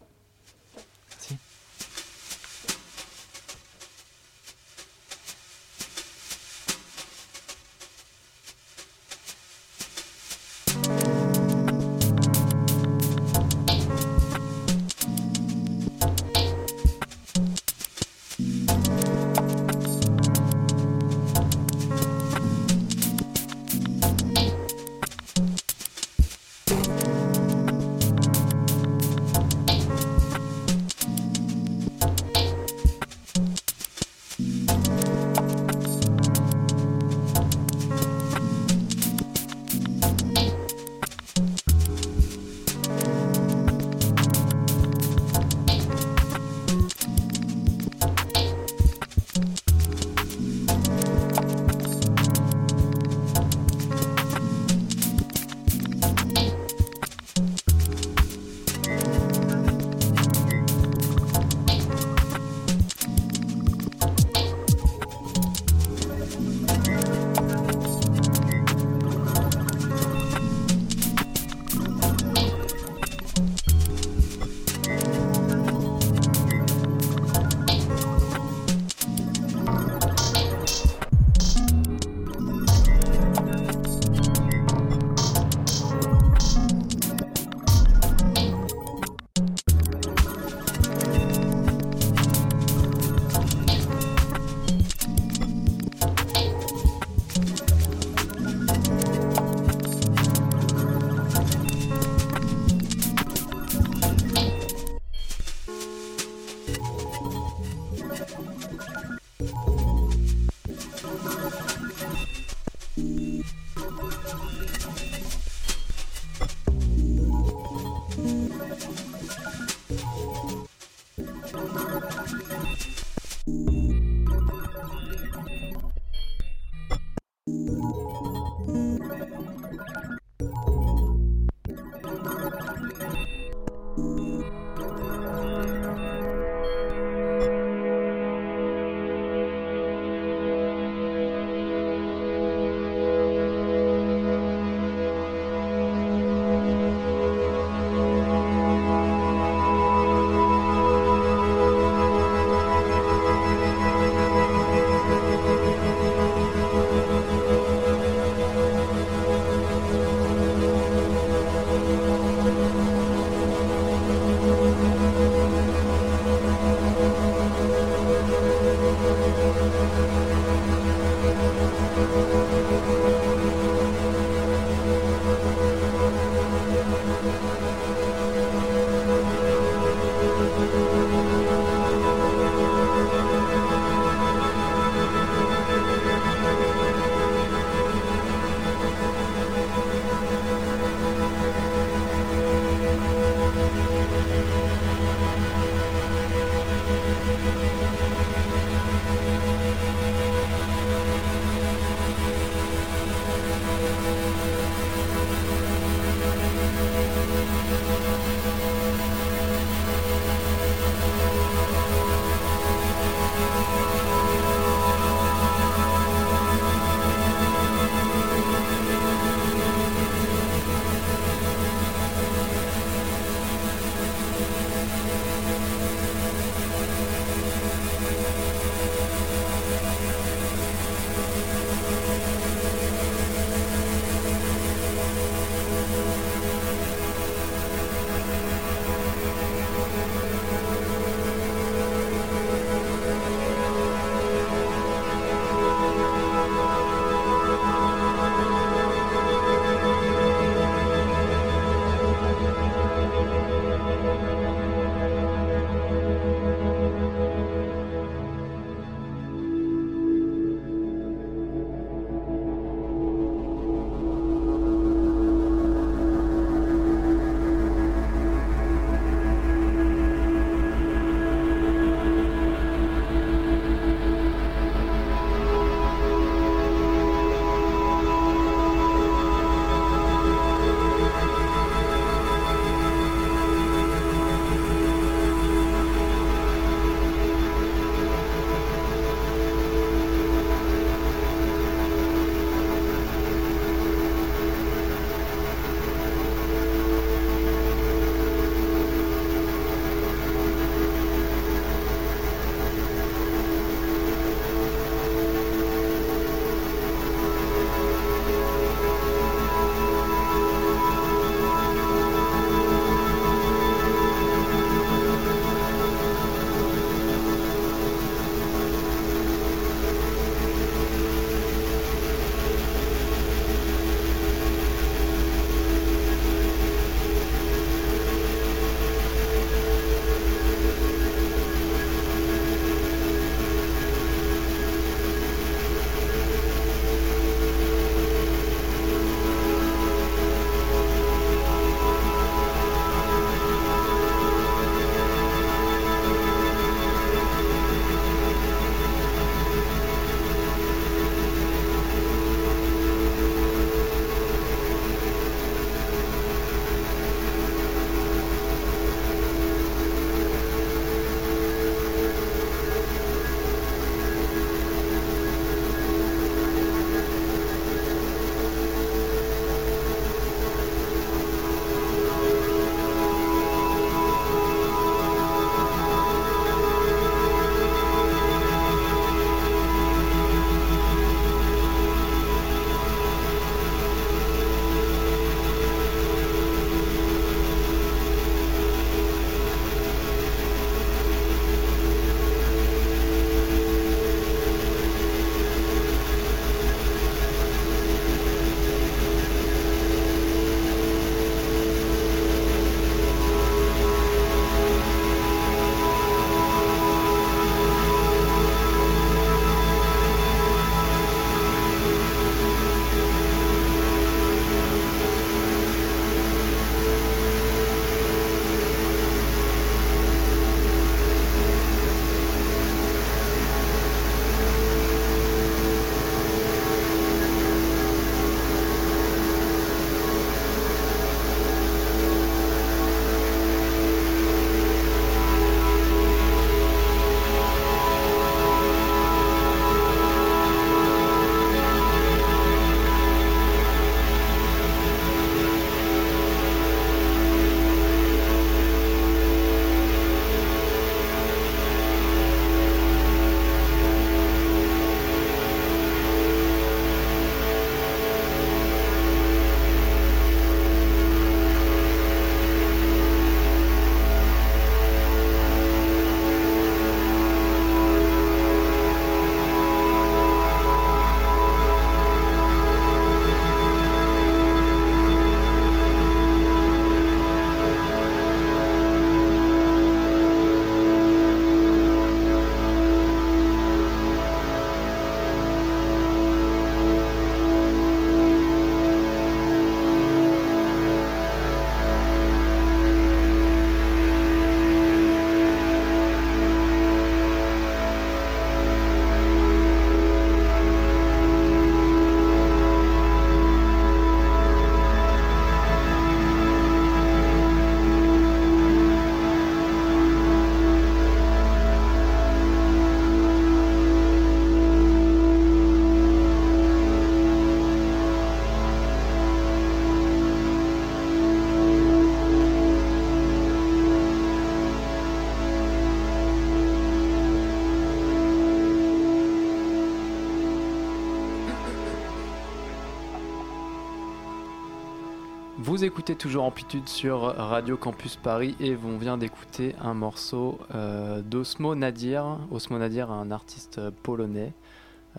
Vous écoutez toujours Amplitude sur Radio Campus Paris et on vient d'écouter un morceau euh, d'Osmo Nadir. Osmo Nadir, un artiste polonais.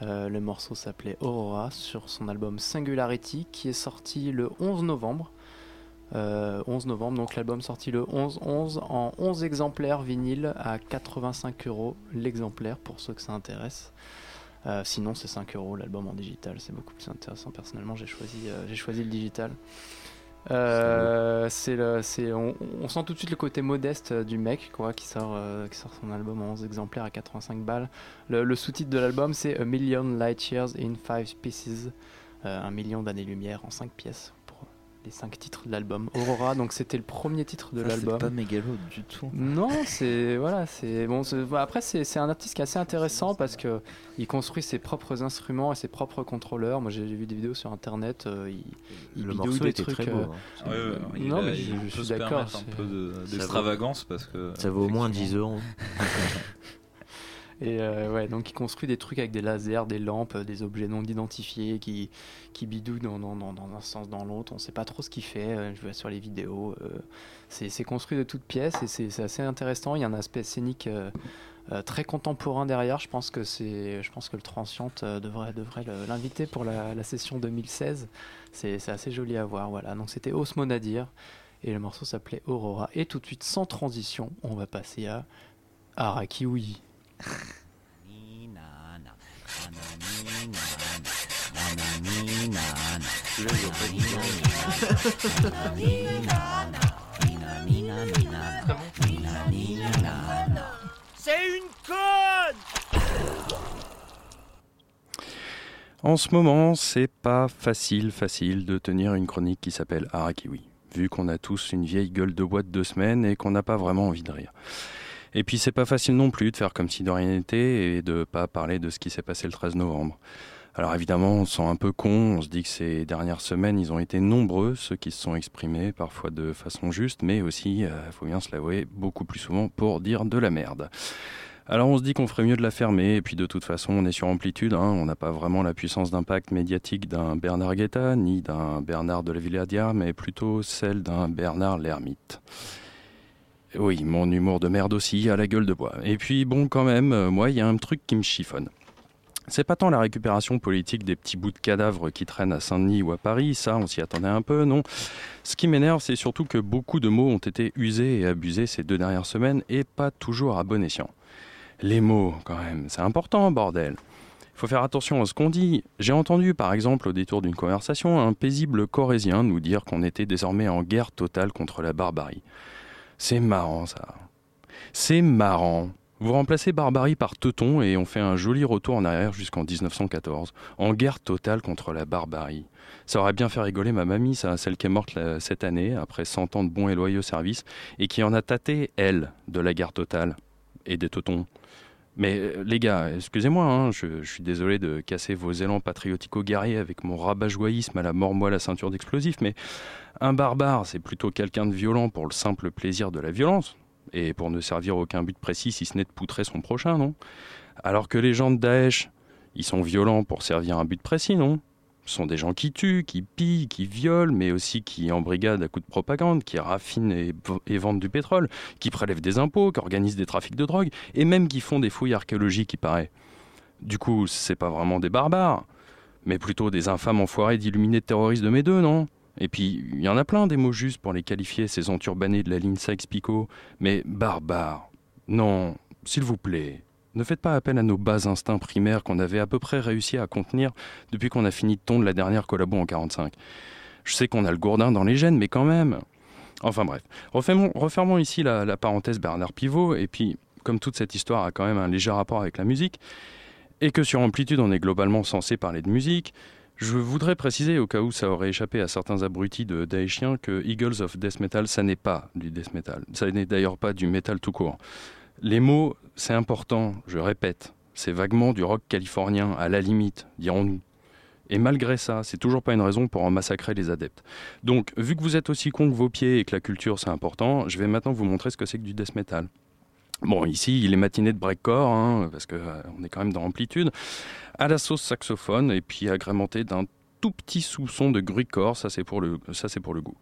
Euh, le morceau s'appelait Aurora sur son album Singularity qui est sorti le 11 novembre. 11 euh, novembre, donc l'album sorti le 11-11 en 11 exemplaires vinyle à 85 euros l'exemplaire pour ceux que ça intéresse. Sinon, c'est 5 euros l'album en digital, c'est beaucoup plus intéressant. Personnellement, j'ai choisi le digital. C'est le, c'est, on, sent tout de suite le côté modeste du mec quoi, qui, sort, qui sort son album en 11 exemplaires à 85 balles. Le, sous-titre de l'album c'est A Million Light Years in Five Pieces, un million d'années-lumière en 5 pièces les cinq titres de l'album. Aurora, donc c'était le premier titre de l'album. C'est pas mégalo du tout. Non, c'est voilà, c'est bon. Après, c'est un artiste qui est assez intéressant parce que il construit ses propres instruments et ses propres contrôleurs. Moi, j'ai vu des vidéos sur internet. Euh, il, le morceau des était trucs, très beau. Euh, hein. non, mais je, je suis d'accord. Un peu d'extravagance parce que ça vaut au moins 10 euros. Et euh, ouais, donc il construit des trucs avec des lasers, des lampes, des objets non identifiés qui, qui bidouillent dans, dans, un sens, dans l'autre. On sait pas trop ce qu'il fait. Euh, je vois sur les vidéos. Euh, c'est construit de toutes pièces et c'est assez intéressant. Il y a un aspect scénique très contemporain derrière. Je pense que, je pense que le Transient devrait, devrait l'inviter pour la, la, session 2016. C'est assez joli à voir. Voilà. Donc c'était Osmo Nadir et le morceau s'appelait Aurora. Et tout de suite, sans transition, on va passer à Arakiwi. C'est une En ce moment, c'est pas facile, facile de tenir une chronique qui s'appelle Arakiwi, vu qu'on a tous une vieille gueule de boîte de semaines et qu'on n'a pas vraiment envie de rire. Et puis c'est pas facile non plus de faire comme si de rien n'était et de pas parler de ce qui s'est passé le 13 novembre. Alors évidemment, on se sent un peu con, on se dit que ces dernières semaines, ils ont été nombreux, ceux qui se sont exprimés, parfois de façon juste, mais aussi, il euh, faut bien se l'avouer, beaucoup plus souvent pour dire de la merde. Alors on se dit qu'on ferait mieux de la fermer, et puis de toute façon on est sur amplitude, hein. on n'a pas vraiment la puissance d'impact médiatique d'un Bernard Guetta, ni d'un Bernard de la Villadière, mais plutôt celle d'un Bernard l'Ermite. Oui, mon humour de merde aussi, à la gueule de bois. Et puis bon, quand même, euh, moi, il y a un truc qui me chiffonne. C'est pas tant la récupération politique des petits bouts de cadavres qui traînent à Saint-Denis ou à Paris, ça, on s'y attendait un peu, non. Ce qui m'énerve, c'est surtout que beaucoup de mots ont été usés et abusés ces deux dernières semaines et pas toujours à bon escient. Les mots, quand même, c'est important, bordel. Il faut faire attention à ce qu'on dit. J'ai entendu, par exemple, au détour d'une conversation, un paisible corésien nous dire qu'on était désormais en guerre totale contre la barbarie. C'est marrant ça. C'est marrant. Vous remplacez Barbarie par Teuton et on fait un joli retour en arrière jusqu'en 1914, en guerre totale contre la barbarie. Ça aurait bien fait rigoler ma mamie, ça, celle qui est morte cette année, après 100 ans de bons et loyaux services, et qui en a tâté, elle, de la guerre totale et des Teutons. Mais euh, les gars, excusez-moi, hein, je, suis désolé de casser vos élans patriotico-guerriers avec mon rabat-joyisme à la mort-moi la ceinture d'explosifs, mais un barbare, c'est plutôt quelqu'un de violent pour le simple plaisir de la violence, et pour ne servir aucun but précis si ce n'est de poutrer son prochain, non? Alors que les gens de Daesh, ils sont violents pour servir un but précis, non? Sont des gens qui tuent, qui pillent, qui violent, mais aussi qui embrigadent à coups de propagande, qui raffinent et, vendent du pétrole, qui prélèvent des impôts, qui organisent des trafics de drogue, et même qui font des fouilles archéologiques, il paraît. Du coup, c'est pas vraiment des barbares, mais plutôt des infâmes enfoirés d'illuminés terroristes de mes deux, non? Et puis, il y en a plein des mots justes pour les qualifier, ces enturbanés de la ligne Sykes-Picot. Mais barbares, non, s'il vous plaît, ne faites pas appel à nos bas instincts primaires qu'on avait à peu près réussi à contenir depuis qu'on a fini de tondre la dernière collabo en 45. Je sais qu'on a le gourdin dans les gènes, mais quand même. Enfin bref, refermons, ici la, parenthèse Bernard Pivot, et puis, comme toute cette histoire a quand même un léger rapport avec la musique, et que sur Amplitude on est globalement censé parler de musique, je voudrais préciser, au cas où ça aurait échappé à certains abrutis de Daeshiens, que Eagles of Death Metal, ça n'est pas du death metal. Ça n'est d'ailleurs pas du metal tout court. Les mots, c'est important, je répète, c'est vaguement du rock californien, à la limite, dirons-nous. Et malgré ça, c'est toujours pas une raison pour en massacrer les adeptes. Donc, vu que vous êtes aussi con que vos pieds et que la culture c'est important, je vais maintenant vous montrer ce que c'est que du death metal. Bon, ici, il est matiné de breakcore, hein, parce qu'on euh, est quand même dans l'amplitude, à la sauce saxophone, et puis agrémenté d'un tout petit soupçon de grucore, ça c'est pour, le, pour le goût.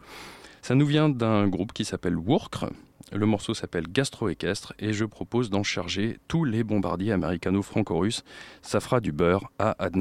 Ça nous vient d'un groupe qui s'appelle Workre. Le morceau s'appelle Gastro-équestre et je propose d'en charger tous les bombardiers américano-franco-russes. Ça fera du beurre à ad.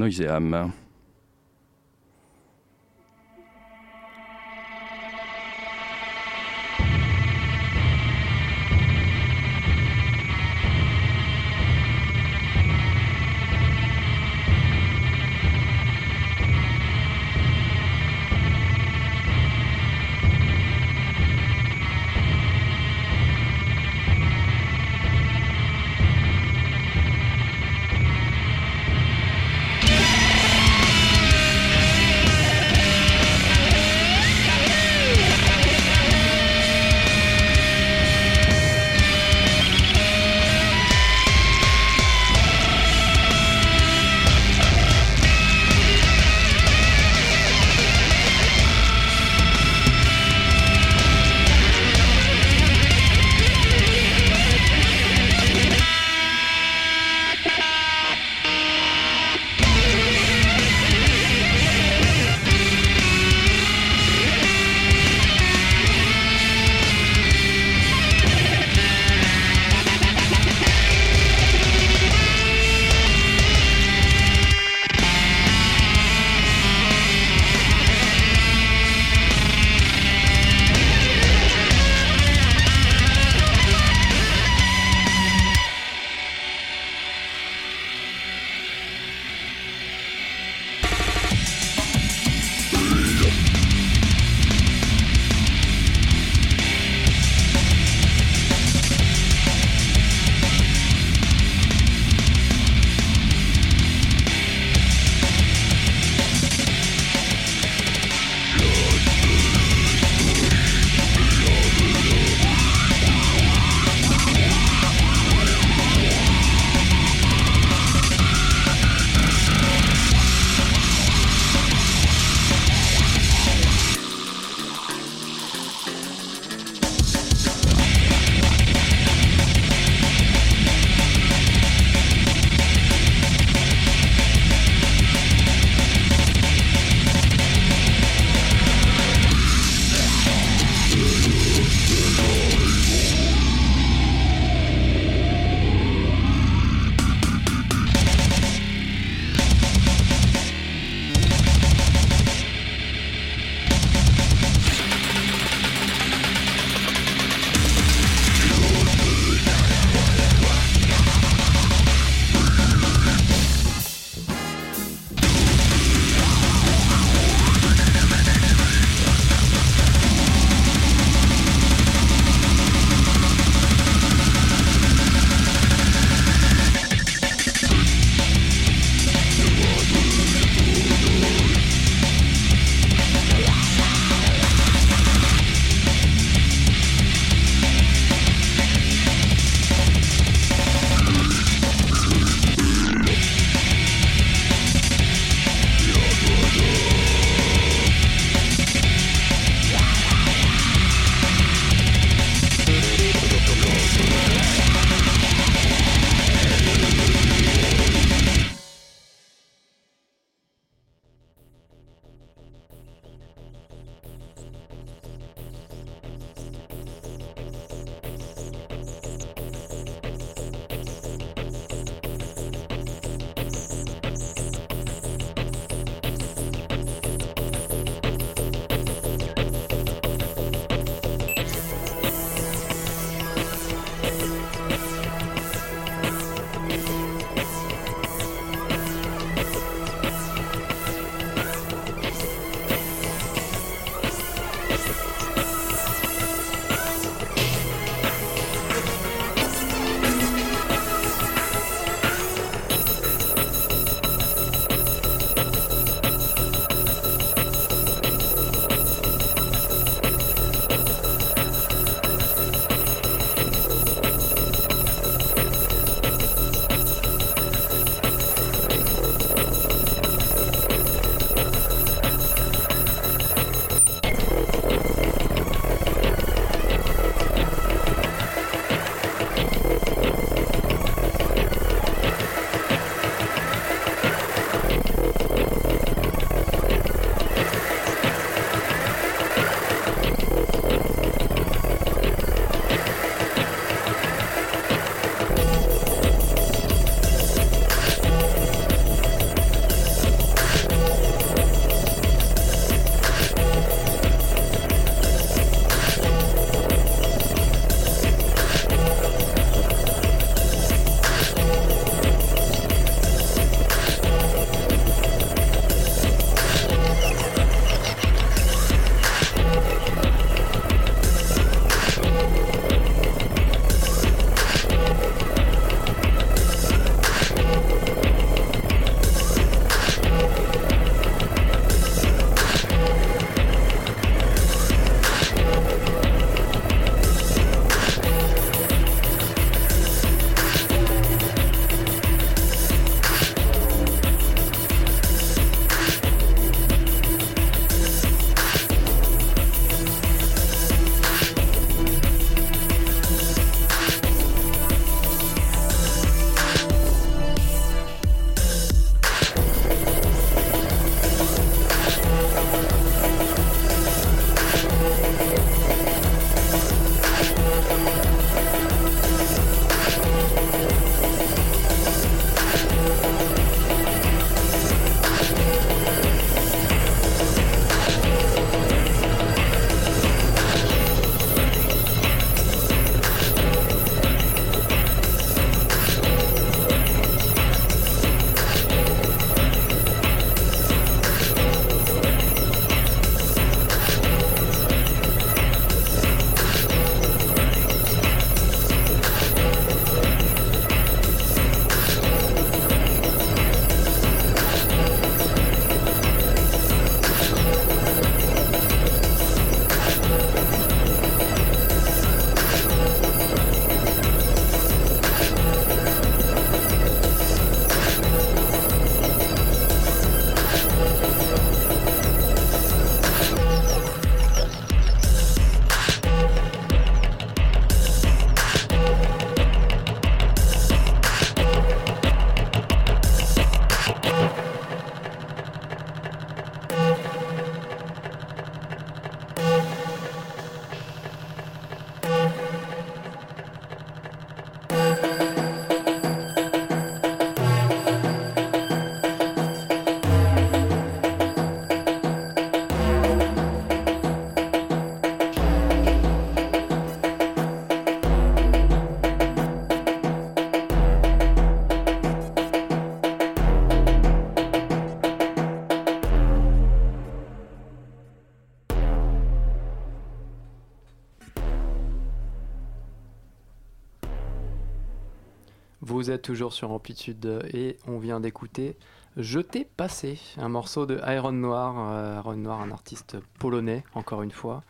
Êtes toujours sur Amplitude et on vient d'écouter Je t'ai passé, un morceau de Iron Noir. Euh, Iron Noir, un artiste polonais, encore une fois,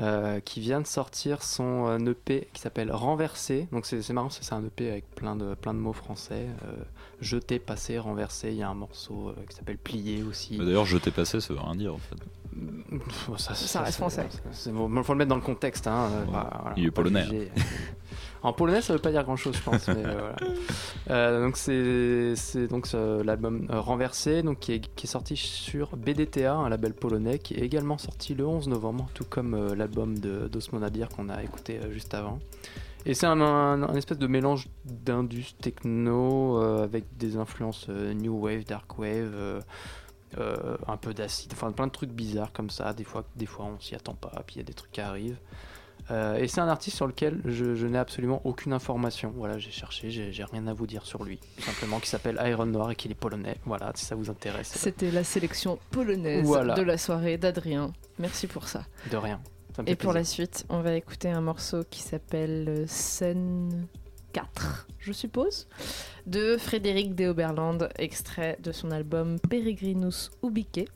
euh, qui vient de sortir son euh, EP qui s'appelle Renversé. Donc c'est marrant, c'est un EP avec plein de, plein de mots français. Euh, je t'ai passé, renversé. Il y a un morceau euh, qui s'appelle Plié aussi. Mais D'ailleurs, je t'ai passé, ça veut rien dire en fait. Ça, Ça reste français. bon, faut le mettre dans le contexte. Hein, Ouais. bah, voilà, Il est polonais. En polonais, ça veut pas dire grand chose, je pense. euh. Euh, donc c'est donc ce- l'album euh, Renversé, donc qui est, sorti sur BDTA, un label polonais, qui est également sorti le 11 novembre, tout comme euh, l'album de d'Osmona Beer qu'on a écouté euh, juste avant. Et c'est un, espèce de mélange d'indus techno euh, avec des influences euh, new wave, dark wave. euh, euh, un peu d'acide, enfin plein de trucs bizarres comme ça. Des fois, des fois on s'y attend pas, puis il y a des trucs qui arrivent. Euh, et c'est un artiste sur lequel je, je n'ai absolument aucune information. Voilà, j'ai cherché, j'ai rien à vous dire sur lui. Simplement qu'il s'appelle Iron Noir et qu'il est polonais. Voilà, si ça vous intéresse. C'était la sélection polonaise Voilà. de la soirée d'Adrien. Merci pour ça. De rien. Ça me fait Et pour la suite, on va écouter un morceau qui s'appelle euh, Scène 4, je suppose, de Frédéric Deoberland, extrait de son album Peregrinus Ubique.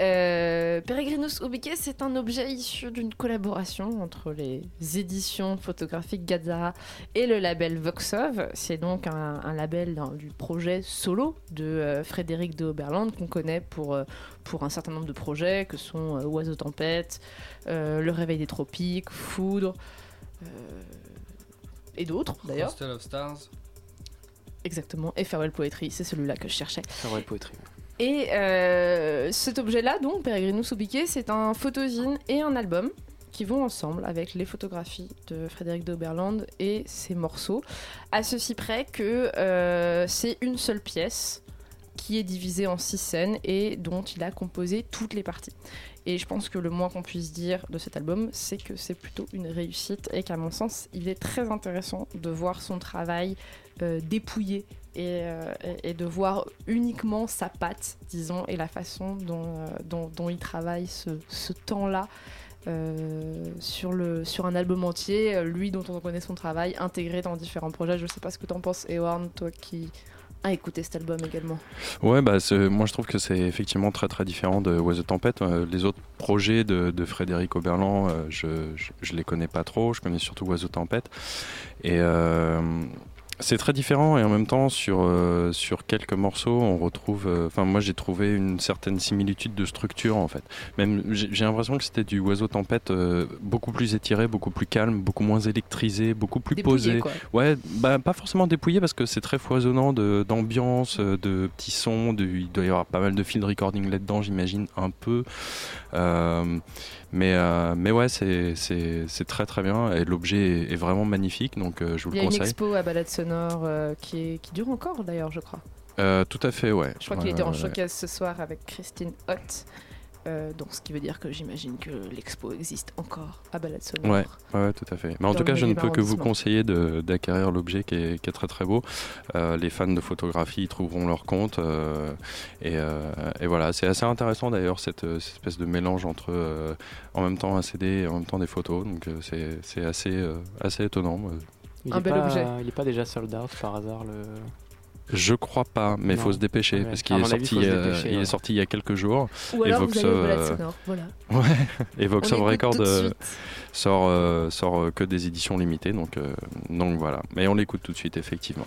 Euh, Peregrinus Ubique, c'est un objet issu d'une collaboration entre les éditions photographiques Gazara et le label Voxov. C'est donc un, un label du projet solo de euh, Frédéric de Oberland qu'on connaît pour, euh, pour un certain nombre de projets que sont euh, Oiseaux Tempête, euh, Le Réveil des Tropiques, Foudre euh, et d'autres d'ailleurs. Hostel of Stars. Exactement. Et Farewell Poetry, c'est celui-là que je cherchais. Farewell Poetry. Et euh, cet objet-là, donc, Peregrinus Ubique, c'est un photozine et un album qui vont ensemble avec les photographies de Frédéric d'Oberland et ses morceaux, à ceci près que euh, c'est une seule pièce qui est divisée en six scènes et dont il a composé toutes les parties. Et je pense que le moins qu'on puisse dire de cet album, c'est que c'est plutôt une réussite et qu'à mon sens, il est très intéressant de voir son travail euh, dépouillé et, euh, et- de voir uniquement sa patte, disons, et la façon dont, euh, il travaille ce, temps-là. euh, sur, un album entier, lui dont on connaît son travail, intégré dans différents projets. Je sais pas ce que t'en penses, Ewan, toi qui as écouté cet album également. Ouais, bah, moi je trouve que c'est effectivement très très différent de Oiseau Tempête. Euh, les autres projets de, de Frédéric Oberland, je, je, les connais pas trop. Je connais surtout Oiseau Tempête. Et c'est très différent et en même temps sur, euh, sur quelques morceaux on retrouve euh, enfin moi j'ai trouvé une certaine similitude de structure en fait. Même j'ai l'impression que c'était du oiseau tempête euh, beaucoup plus étiré beaucoup plus calme beaucoup moins électrisé beaucoup plus Dépouillé, posé. quoi. ouais bah pas forcément dépouillé parce que c'est très foisonnant d'ambiance de petits sons de, il doit y avoir pas mal de field recording là-dedans j'imagine un peu mais euh, mais ouais c'est très très bien et l'objet est, est vraiment magnifique donc euh, je vous Il y le a une conseille expo à Balade Sonore euh, qui, est, qui dure encore d'ailleurs, je crois. Tout à fait, ouais. Je crois Ouais, qu'il était en ouais, ouais. showcase ce soir avec Christine Hott. Euh, donc, ce qui veut dire que j'imagine que l'expo existe encore à Balade Sonore. Ouais, tout à fait. Mais en tout cas, je ne peux que vous conseiller d'acquérir l'objet qui est, qui est très très beau. Euh, les fans de photographie y trouveront leur compte. euh, et, euh, et voilà, c'est assez intéressant d'ailleurs, cette, cette espèce de mélange entre euh, en même temps un CD et en même temps des photos. Donc euh, c'est assez, euh, assez étonnant. Il Un est bel pas, objet. Il est pas déjà sold out par hasard le. Je crois pas, mais il faut se dépêcher Ouais. parce qu'il est, avis, sorti, euh, dépêcher, il ouais. est sorti il y a quelques jours. Ou Et alors Vox, vous allez euh, Sonore, voilà. Ouais, et Vox On écoute Record euh, suite. sort, euh, sort euh, que des éditions limitées, donc, euh, donc voilà. Mais on l'écoute tout de suite, effectivement.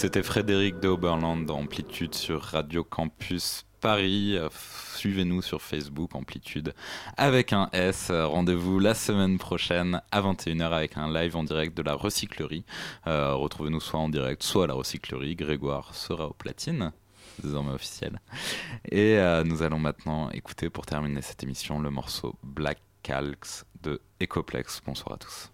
C'était Frédéric de Oberland Amplitude sur Radio Campus Paris. Suivez-nous sur Facebook Amplitude avec un S. Rendez-vous la semaine prochaine à 21h avec un live en direct de la recyclerie. Euh, retrouvez-nous soit en direct, soit à la recyclerie. Grégoire sera au platine désormais officiel. Et euh, nous allons maintenant écouter pour terminer cette émission le morceau Black Calx de Ecoplex. Bonsoir à tous.